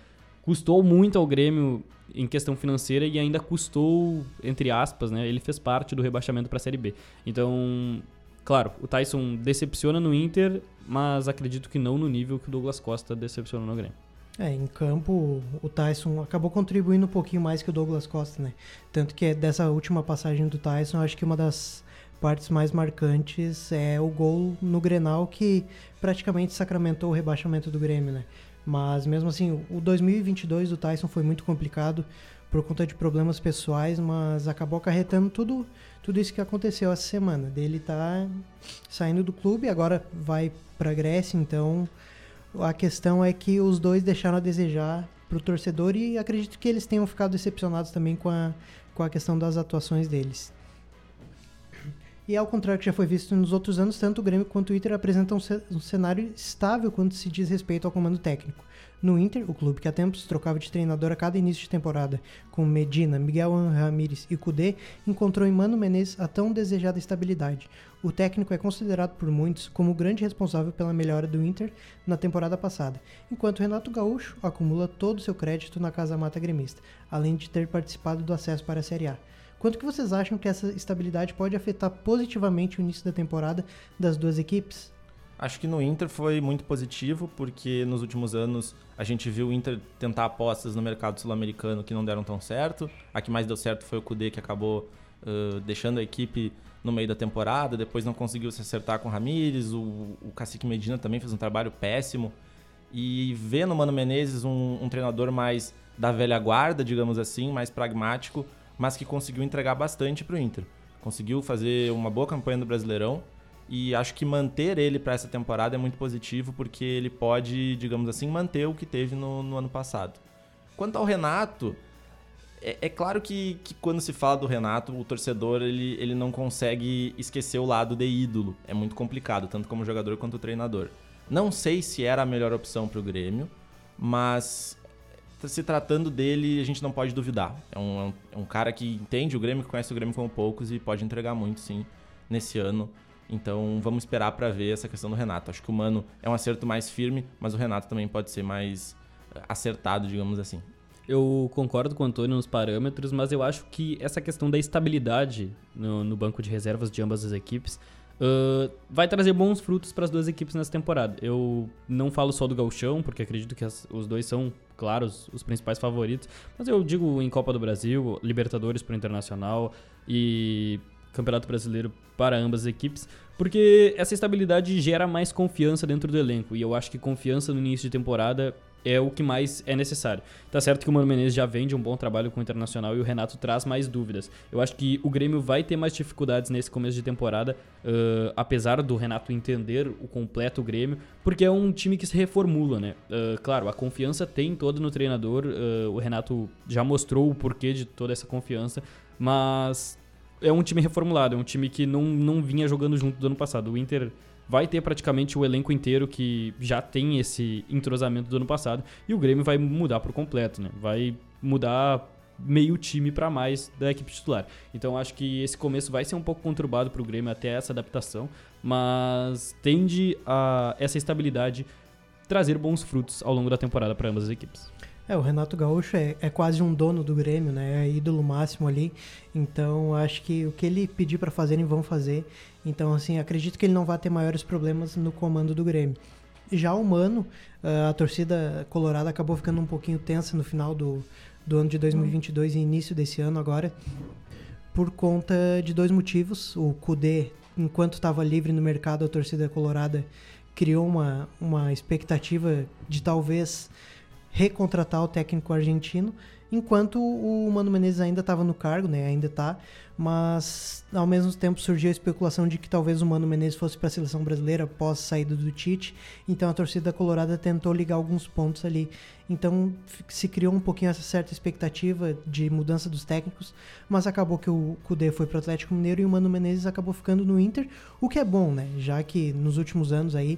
[SPEAKER 4] custou muito ao Grêmio em questão financeira e ainda custou, entre aspas, né? Ele fez parte do rebaixamento para a Série B. Então, claro, o Tyson decepciona no Inter, mas acredito que não no nível que o Douglas Costa decepcionou no Grêmio.
[SPEAKER 2] É, em campo, o Tyson acabou contribuindo um pouquinho mais que o Douglas Costa, né? Tanto que dessa última passagem do Tyson, acho que uma das partes mais marcantes é o gol no Grenal que praticamente sacramentou o rebaixamento do Grêmio, né? Mas mesmo assim, o 2022 do Tyson foi muito complicado por conta de problemas pessoais, mas acabou acarretando tudo, tudo isso que aconteceu essa semana. Dele tá saindo do clube, agora vai para Grécia, então a questão é que os dois deixaram a desejar para o torcedor e acredito que eles tenham ficado decepcionados também com a, com a questão das atuações deles. E ao contrário que já foi visto nos outros anos, tanto o Grêmio quanto o Inter apresentam um cenário estável quando se diz respeito ao comando técnico. No Inter, o clube que há tempos trocava de treinador a cada início de temporada, com Medina, Miguel Ramírez e Cudê, encontrou em Mano Menezes a tão desejada estabilidade. O técnico é considerado por muitos como o grande responsável pela melhora do Inter na temporada passada, enquanto Renato Gaúcho acumula todo o seu crédito na Casa Mata Gremista, além de ter participado do acesso para a Série A. Quanto que vocês acham que essa estabilidade pode afetar positivamente o início da temporada das duas equipes?
[SPEAKER 3] Acho que no Inter foi muito positivo, porque nos últimos anos a gente viu o Inter tentar apostas no mercado sul-americano que não deram tão certo. A que mais deu certo foi o Kudê, que acabou uh, deixando a equipe no meio da temporada, depois não conseguiu se acertar com o Ramires, o, o Cacique Medina também fez um trabalho péssimo. E ver no Mano Menezes um, um treinador mais da velha guarda, digamos assim, mais pragmático, mas que conseguiu entregar bastante para o Inter. Conseguiu fazer uma boa campanha no Brasileirão e acho que manter ele para essa temporada é muito positivo, porque ele pode, digamos assim, manter o que teve no, no ano passado. Quanto ao Renato, é, é, claro que, que quando se fala do Renato, o torcedor ele, ele não consegue esquecer o lado de ídolo. É muito complicado, tanto como jogador quanto treinador. Não sei se era a melhor opção para o Grêmio, mas se tratando dele, a gente não pode duvidar. É um, é um, é um cara que entende o Grêmio, que conhece o Grêmio como poucos e pode entregar muito, sim, nesse ano. Então vamos esperar para ver essa questão do Renato. Acho que o Mano é um acerto mais firme, mas o Renato também pode ser mais eh, acertado, digamos assim.
[SPEAKER 4] Eu concordo com o Antônio nos parâmetros, mas eu acho que essa questão da estabilidade no, no banco de reservas de ambas as equipes uh, vai trazer bons frutos para as duas equipes nessa temporada. Eu não falo só do Galchão, porque acredito que as, os dois são, claro, os, os, principais favoritos, mas eu digo em Copa do Brasil, Libertadores para o Internacional e Campeonato Brasileiro para ambas as equipes, porque essa estabilidade gera mais confiança dentro do elenco, e eu acho que confiança no início de temporada é o que mais é necessário. Tá certo que o Mano Menezes já vem de um bom trabalho com o Internacional e o Renato traz mais dúvidas. Eu acho que o Grêmio vai ter mais dificuldades nesse começo de temporada, uh, apesar do Renato entender o completo Grêmio, porque é um time que se reformula, né? Uh, claro, a confiança tem toda no treinador, uh, o Renato já mostrou o porquê de toda essa confiança, mas é um time reformulado, é um time que não, não vinha jogando junto do ano passado. O Inter vai ter praticamente o elenco inteiro que já tem esse entrosamento do ano passado e o Grêmio vai mudar por completo, né? Vai mudar meio time para mais da equipe titular. Então acho que esse começo vai ser um pouco conturbado para o Grêmio até essa adaptação, mas tende a essa estabilidade trazer bons frutos ao longo da temporada para ambas as equipes.
[SPEAKER 2] É, o Renato Gaúcho é, é, quase um dono do Grêmio, né? É ídolo máximo ali. Então, acho que o que ele pedir para fazerem, vão fazer. Então, assim, acredito que ele não vai ter maiores problemas no comando do Grêmio. Já o Mano, a torcida colorada acabou ficando um pouquinho tensa no final do, do ano de 2022 e início desse ano agora, por conta de dois motivos. O Kudê, enquanto estava livre no mercado, a torcida colorada criou uma, uma expectativa de talvez recontratar o técnico argentino, enquanto o Mano Menezes ainda estava no cargo, né? Ainda está, mas ao mesmo tempo surgiu a especulação de que talvez o Mano Menezes fosse para a seleção brasileira após a saída do Tite, então a torcida colorada tentou ligar alguns pontos ali. Então se criou um pouquinho essa certa expectativa de mudança dos técnicos, mas acabou que o Cudê foi para o Atlético Mineiro e o Mano Menezes acabou ficando no Inter, o que é bom, né? Já que nos últimos anos aí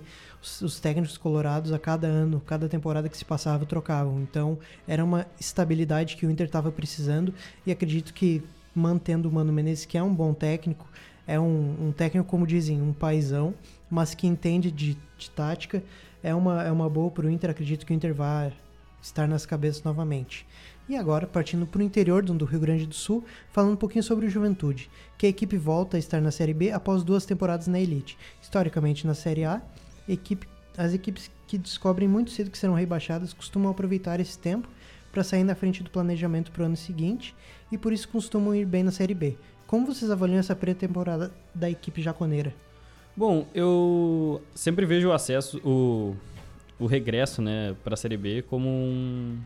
[SPEAKER 2] os técnicos colorados a cada ano, cada temporada que se passava trocavam. Então era uma estabilidade que o Inter estava precisando e acredito que mantendo o Mano Menezes, que é um bom técnico, é um, um técnico, como dizem, um paizão, mas que entende de, de tática, é uma, é uma boa para o Inter. Acredito que o Inter vai estar nas cabeças novamente. E agora, partindo para o interior do Rio Grande do Sul, falando um pouquinho sobre o Juventude, que a equipe volta a estar na Série B após duas temporadas na Elite. Historicamente na Série A, equipe, as equipes que descobrem muito cedo que serão rebaixadas costumam aproveitar esse tempo para sair na frente do planejamento para o ano seguinte e por isso costumam ir bem na Série B. Como vocês avaliam essa pré-temporada da equipe jaconeira?
[SPEAKER 4] Bom, eu sempre vejo o acesso, o, o regresso né, para a Série B como um,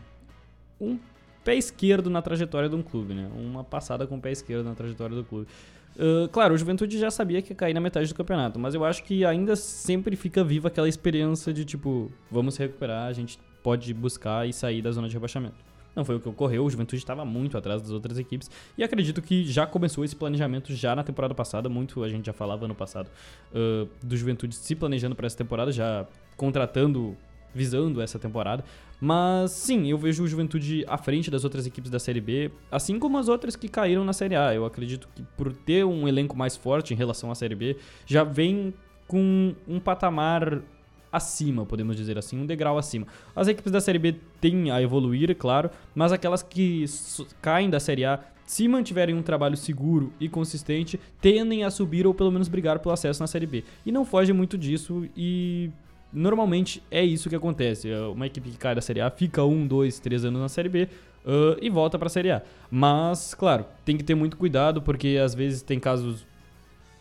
[SPEAKER 4] um pé esquerdo na trajetória de um clube, né? Uma passada com o pé esquerdo na trajetória do clube. Uh, claro, o Juventude já sabia que ia cair na metade do campeonato, mas eu acho que ainda sempre fica viva aquela experiência de tipo, vamos recuperar, a gente pode buscar e sair da zona de rebaixamento. Não foi o que ocorreu, o Juventude estava muito atrás das outras equipes e acredito que já começou esse planejamento já na temporada passada. Muito a gente já falava ano passado uh, do Juventude se planejando para essa temporada, já contratando, visando essa temporada. Mas sim, eu vejo o Juventude à frente das outras equipes da Série B, assim como as outras que caíram na Série A. Eu acredito que por ter um elenco mais forte em relação à Série B, já vem com um patamar acima, podemos dizer assim, um degrau acima. As equipes da Série B têm a evoluir, claro, mas aquelas que caem da Série A, se mantiverem um trabalho seguro e consistente, tendem a subir ou pelo menos brigar pelo acesso na Série B. E não foge muito disso e normalmente é isso que acontece. É uma equipe que cai da Série A fica um, dois, três anos na Série B uh, e volta para a Série A. Mas, claro, tem que ter muito cuidado porque às vezes tem casos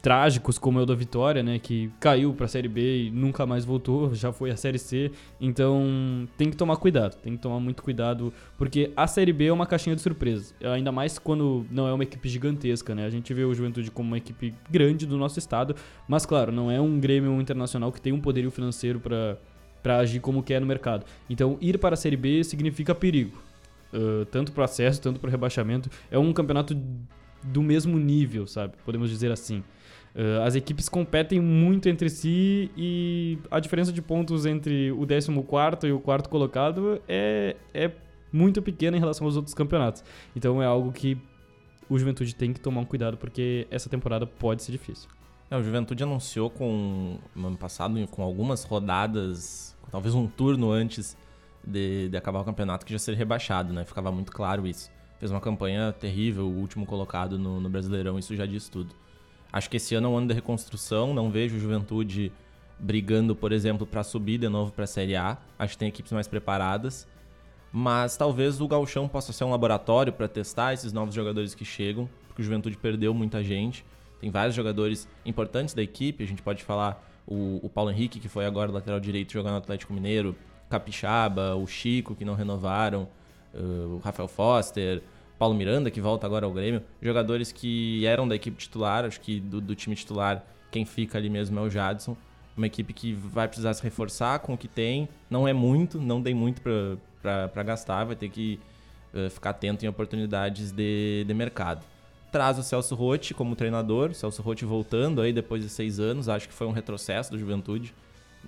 [SPEAKER 4] trágicos como é o da Vitória, né, que caiu para a Série B e nunca mais voltou, já foi a Série C. Então, tem que tomar cuidado, tem que tomar muito cuidado, porque a Série B é uma caixinha de surpresas, ainda mais quando não é uma equipe gigantesca, né? A gente vê o Juventude como uma equipe grande do nosso estado, mas claro, não é um Grêmio internacional que tem um poderio financeiro para para agir como quer no mercado. Então, ir para a Série B significa perigo. Uh, tanto para acesso, tanto para rebaixamento. É um campeonato do mesmo nível, sabe? Podemos dizer assim. Uh, as equipes competem muito entre si e a diferença de pontos entre o 14 e o quarto colocado é, é muito pequena em relação aos outros campeonatos. Então é algo que o Juventude tem que tomar um cuidado porque essa temporada pode ser difícil.
[SPEAKER 3] É, o Juventude anunciou com no ano passado, com algumas rodadas, talvez um turno antes de, de acabar o campeonato, que já seria rebaixado, né? Ficava muito claro isso. Fez uma campanha terrível, o último colocado no, no Brasileirão, isso já diz tudo. Acho que esse ano é um ano de reconstrução, não vejo Juventude brigando, por exemplo, para subir de novo para a Série A. Acho que tem equipes mais preparadas. Mas talvez o Galchão possa ser um laboratório para testar esses novos jogadores que chegam, porque o Juventude perdeu muita gente. Tem vários jogadores importantes da equipe, a gente pode falar o, o Paulo Henrique, que foi agora lateral direito jogando no Atlético Mineiro, Capixaba, o Chico, que não renovaram, uh, o Rafael Foster, Paulo Miranda, que volta agora ao Grêmio, jogadores que eram da equipe titular, acho que do, do time titular quem fica ali mesmo é o Jadson. Uma equipe que vai precisar se reforçar com o que tem, não é muito, não tem muito para gastar, vai ter que uh, ficar atento em oportunidades de, de mercado. Traz o Celso Rotti como treinador, Celso Rotti voltando aí depois de seis anos, acho que foi um retrocesso do Juventude.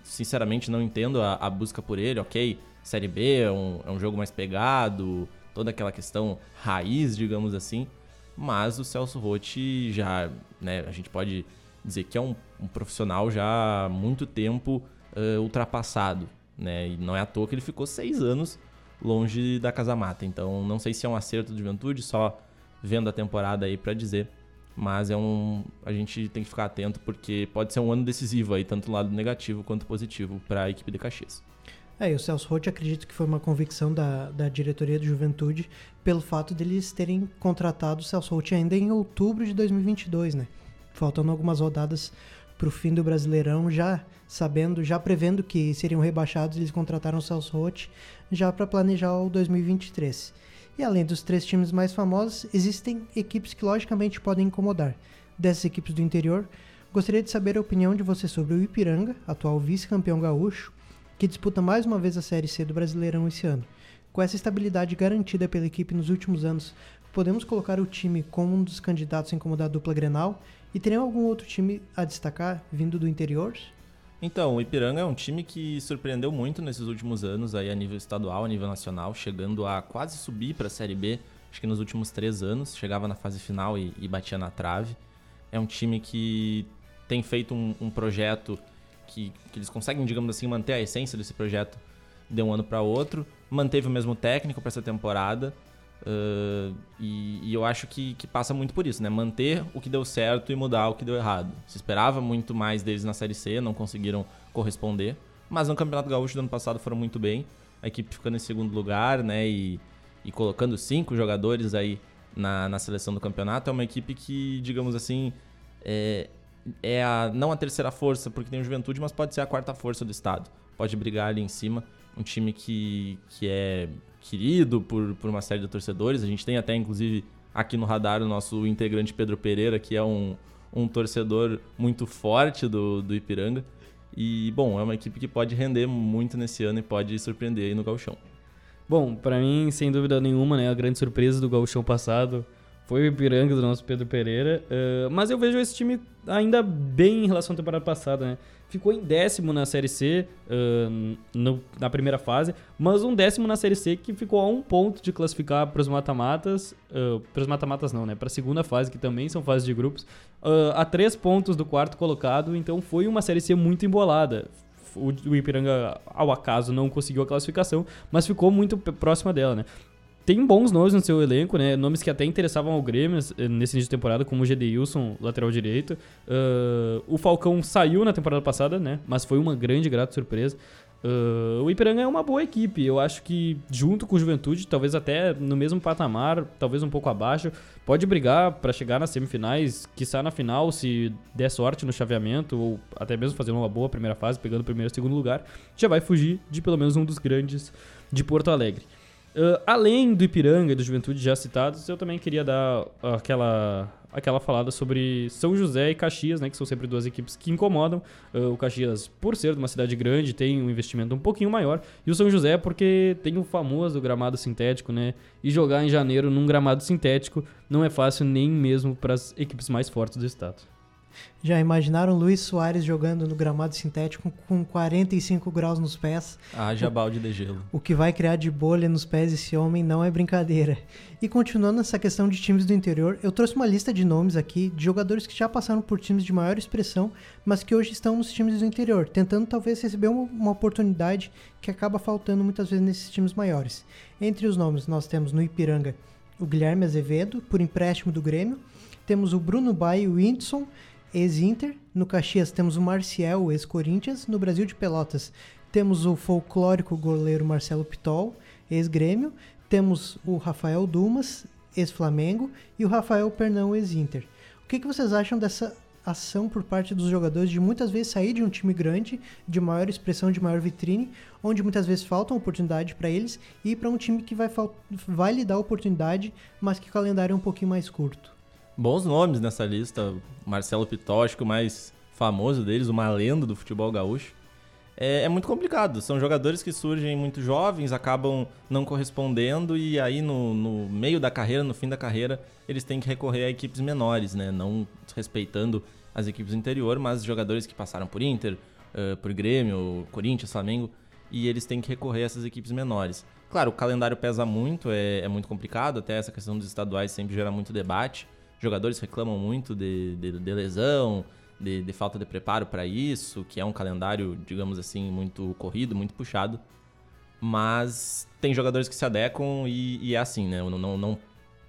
[SPEAKER 3] Sinceramente, não entendo a, a busca por ele, ok, Série B é um, é um jogo mais pegado, toda aquela questão raiz, digamos assim. Mas o Celso Rotti já, né, a gente pode dizer que é um, um profissional já há muito tempo uh, ultrapassado, né? E não é à toa que ele ficou seis anos longe da Casa Mata. Então, não sei se é um acerto de juventude, só vendo a temporada aí para dizer. Mas é um. A gente tem que ficar atento porque pode ser um ano decisivo aí, tanto do lado negativo quanto positivo para a equipe de Caxias.
[SPEAKER 2] É, e o Celso Rotti acredito que foi uma convicção da, da diretoria do Juventude pelo fato deles terem contratado o Celso Rotti ainda em outubro de 2022, né? Faltando algumas rodadas para o fim do Brasileirão, já sabendo, já prevendo que seriam rebaixados, eles contrataram o Celso Rotti já para planejar o 2023. E além dos três times mais famosos, existem equipes que logicamente podem incomodar. Dessas equipes do interior, gostaria de saber a opinião de você sobre o Ipiranga, atual vice-campeão gaúcho, que disputa mais uma vez a Série C do Brasileirão esse ano. Com essa estabilidade garantida pela equipe nos últimos anos, podemos colocar o time como um dos candidatos a incomodar a dupla Grenal? E tem algum outro time a destacar vindo do interior?
[SPEAKER 3] Então, o Ipiranga é um time que surpreendeu muito nesses últimos anos aí a nível estadual, a nível nacional, chegando a quase subir para a Série B, acho que nos últimos três anos, chegava na fase final e, e batia na trave. É um time que tem feito um, um projeto que, que eles conseguem, digamos assim, manter a essência desse projeto de um ano para outro. Manteve o mesmo técnico para essa temporada. Uh, e, e, eu acho que, que, passa muito por isso, né? Manter o que deu certo e mudar o que deu errado. Se esperava muito mais deles na Série C, não conseguiram corresponder. Mas no Campeonato Gaúcho do ano passado foram muito bem. A equipe ficando em segundo lugar, né? E, e colocando cinco jogadores aí na, na seleção do campeonato. É uma equipe que, digamos assim, é, é a, não a terceira força, porque tem o Juventude, mas pode ser a quarta força do estado. Pode brigar ali em cima. Um time que, que é querido por, por uma série de torcedores. A gente tem até, inclusive, aqui no radar o nosso integrante Pedro Pereira, que é um, um torcedor muito forte do, do Ipiranga. E, bom, é uma equipe que pode render muito nesse ano e pode surpreender aí no Gauchão.
[SPEAKER 4] Bom, para mim, sem dúvida nenhuma, né, a grande surpresa do Gauchão passado foi o Ipiranga do nosso Pedro Pereira. Uh, mas eu vejo esse time ainda bem em relação à temporada passada, né? Ficou em décimo na Série C uh, no, na primeira fase, mas um décimo na Série C que ficou a um ponto de classificar para os mata-matas. Uh, para os mata-matas não, né? Para a segunda fase, que também são fases de grupos. A três pontos do quarto colocado, então foi uma Série C muito embolada. O, o Ipiranga, ao acaso, não conseguiu a classificação, mas ficou muito próxima dela, né? Tem bons nomes no seu elenco, né? Nomes que até interessavam ao Grêmio eh, nesse início de temporada, como o Gedeilson, lateral direito. Uh, o Falcão saiu na temporada passada, né? Mas foi uma grande, grata surpresa. Uh, o Ipiranga é uma boa equipe. Eu acho que, junto com o Juventude, talvez até no mesmo patamar, talvez um pouco abaixo, pode brigar para chegar nas semifinais, quiçá na final, se der sorte no chaveamento, ou até mesmo fazer uma boa primeira fase, pegando o primeiro e segundo lugar, já vai fugir de pelo menos um dos grandes de Porto Alegre. Uh, além do Ipiranga e do Juventude já citados, eu também queria dar aquela, aquela falada sobre São José e Caxias, né, que são sempre duas equipes que incomodam. Uh, o Caxias, por ser de uma cidade grande, tem um investimento um pouquinho maior, e o São José porque tem o famoso gramado sintético, né? E jogar em janeiro num gramado sintético não é fácil nem mesmo para as equipes mais fortes do estado.
[SPEAKER 2] Já imaginaram Luiz Soares jogando no gramado sintético com 45 graus nos pés?
[SPEAKER 3] Haja balde de gelo.
[SPEAKER 2] O que vai criar de bolha nos pés esse homem não é brincadeira. E continuando essa questão de times do interior, eu trouxe uma lista de nomes aqui de jogadores que já passaram por times de maior expressão, mas que hoje estão nos times do interior, tentando talvez receber uma, uma oportunidade que acaba faltando muitas vezes nesses times maiores. Entre os nomes, nós temos no Ipiranga o Guilherme Azevedo, por empréstimo do Grêmio, temos o Bruno Bai e o Whindersson ex-Inter. No Caxias temos o Marcial, ex-Corinthians. No Brasil de Pelotas temos o folclórico goleiro Marcelo Pitol, ex-Grêmio. Temos o Rafael Dumas, ex-Flamengo. E o Rafael Pernão, ex-Inter. O que, que vocês acham dessa ação por parte dos jogadores de muitas vezes sair de um time grande, de maior expressão, de maior vitrine, onde muitas vezes falta oportunidade para eles, e para um time que vai, vai lhe dar oportunidade, mas que o calendário é um pouquinho mais curto?
[SPEAKER 3] Bons nomes nessa lista. Marcelo Pitóstico, o mais famoso deles, uma lenda do futebol gaúcho. É, é, muito complicado. São jogadores que surgem muito jovens, acabam não correspondendo e aí no, no, meio da carreira, no fim da carreira, eles têm que recorrer a equipes menores, né? Não respeitando as equipes do interior, mas jogadores que passaram por Inter, uh, por Grêmio, Corinthians, Flamengo, e eles têm que recorrer a essas equipes menores. Claro, o calendário pesa muito, é, é muito complicado, até essa questão dos estaduais sempre gera muito debate jogadores reclamam muito de, de, de lesão, de, de, falta de preparo para isso, que é um calendário, digamos assim, muito corrido, muito puxado. Mas tem jogadores que se adequam e, e é assim, né? Não, não, não,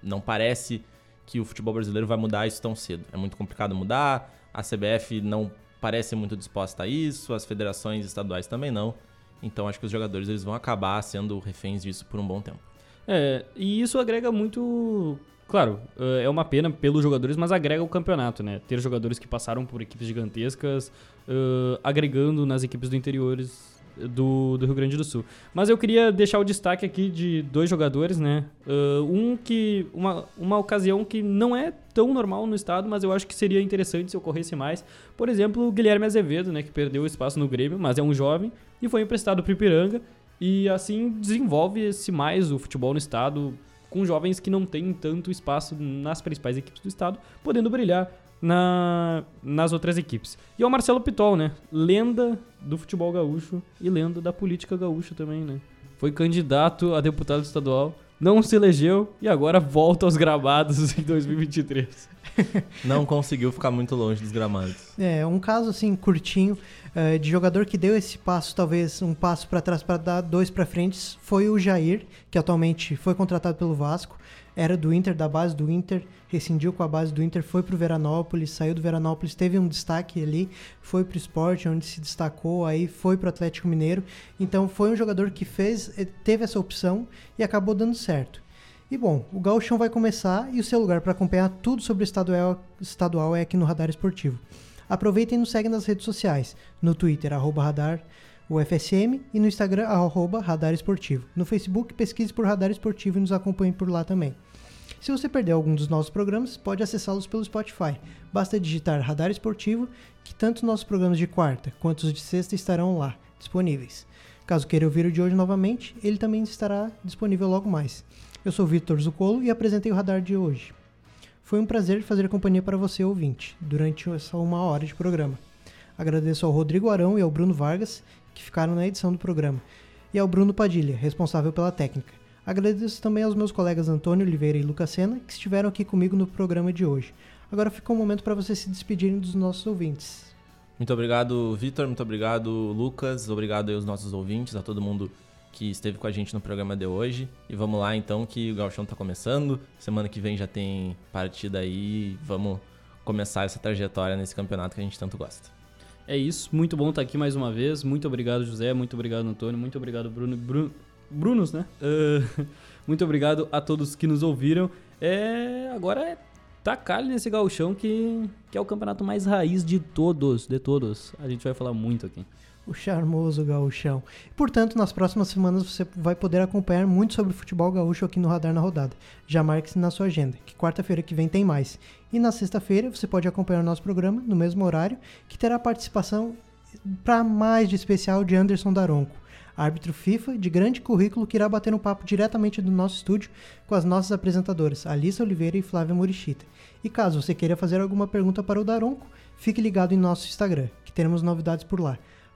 [SPEAKER 3] não parece que o futebol brasileiro vai mudar isso tão cedo. É muito complicado mudar, a CBF não parece muito disposta a isso, as federações estaduais também não. Então acho que os jogadores eles vão acabar sendo reféns disso por um bom tempo.
[SPEAKER 4] É, e isso agrega muito. Claro, eh, é uma pena pelos jogadores, mas agrega o campeonato, né? Ter jogadores que passaram por equipes gigantescas, uh, agregando nas equipes do interiores do, do Rio Grande do Sul. Mas eu queria deixar o destaque aqui de dois jogadores, né? Uh, um que. Uma, uma ocasião que não é tão normal no estado, mas eu acho que seria interessante se ocorresse mais. Por exemplo, o Guilherme Azevedo, né? Que perdeu espaço no Grêmio, mas é um jovem e foi emprestado para o Ipiranga. E assim desenvolve-se mais o futebol no estado, com jovens que não têm tanto espaço nas principais equipes do estado, podendo brilhar na, nas outras equipes. E é o Marcelo Pitol, né? Lenda do futebol gaúcho e lenda da política gaúcha também, né? Foi candidato a deputado estadual, não se elegeu e agora volta aos gramados *laughs* em 2023. *laughs*
[SPEAKER 3] Não conseguiu ficar muito longe dos gramados.
[SPEAKER 2] É, um caso assim curtinho uh, de jogador que deu esse passo, talvez um passo para trás para dar dois para frente, foi o Jair, que atualmente foi contratado pelo Vasco, era do Inter, da base do Inter, rescindiu com a base do Inter, foi pro Veranópolis, saiu do Veranópolis, teve um destaque ali, foi pro esporte, onde se destacou, aí foi pro Atlético Mineiro. Então foi um jogador que fez, eh, teve essa opção e acabou dando certo. E bom, o Gauchão vai começar e o seu lugar para acompanhar tudo sobre o estadual, estadual é aqui no Radar Esportivo. Aproveitem e nos seguem nas redes sociais, no Twitter, arroba radar UFSM e no Instagram, arroba radar esportivo. No Facebook, pesquise por Radar Esportivo e nos acompanhe por lá também. Se você perdeu algum dos nossos programas, pode acessá-los pelo Spotify. Basta digitar Radar Esportivo, que tanto nossos programas de quarta quanto os de sexta estarão lá, disponíveis. Caso queira ouvir o de hoje novamente, ele também estará disponível logo mais. Eu sou Vitor Zucolo e apresentei o radar de hoje. Foi um prazer fazer companhia para você, ouvinte, durante essa uma hora de programa. Agradeço ao Rodrigo Arão e ao Bruno Vargas, que ficaram na edição do programa, e ao Bruno Padilha, responsável pela técnica. Agradeço também aos meus colegas Antônio Oliveira e Lucas Sena, que estiveram aqui comigo no programa de hoje. Agora fica um momento para vocês se despedirem dos nossos ouvintes.
[SPEAKER 3] Muito obrigado, Vitor. Muito obrigado, Lucas. Obrigado aos nossos ouvintes, a todo mundo que esteve com a gente no programa de hoje. E vamos lá então que o Galchão está começando. Semana que vem já tem partida aí. Vamos começar essa trajetória nesse campeonato que a gente tanto gosta.
[SPEAKER 4] É isso, muito bom estar aqui mais uma vez. Muito obrigado, José. Muito obrigado, Antônio. Muito obrigado, Bruno. Bruno Brunos, né? Uh, *laughs* muito obrigado a todos que nos ouviram. É, agora é tacar nesse gauchão que, que é o campeonato mais raiz de todos, de todos. A gente vai falar muito aqui
[SPEAKER 2] o charmoso gauchão. Portanto, nas próximas semanas você vai poder acompanhar muito sobre futebol gaúcho aqui no Radar na Rodada. Já marque-se na sua agenda, que quarta-feira que vem tem mais. E na sexta-feira você pode acompanhar o nosso programa no mesmo horário, que terá participação para mais de especial de Anderson Daronco, árbitro FIFA de grande currículo que irá bater um papo diretamente do nosso estúdio com as nossas apresentadoras, Alissa Oliveira e Flávia Morichita. E caso você queira fazer alguma pergunta para o Daronco, fique ligado em nosso Instagram, que teremos novidades por lá.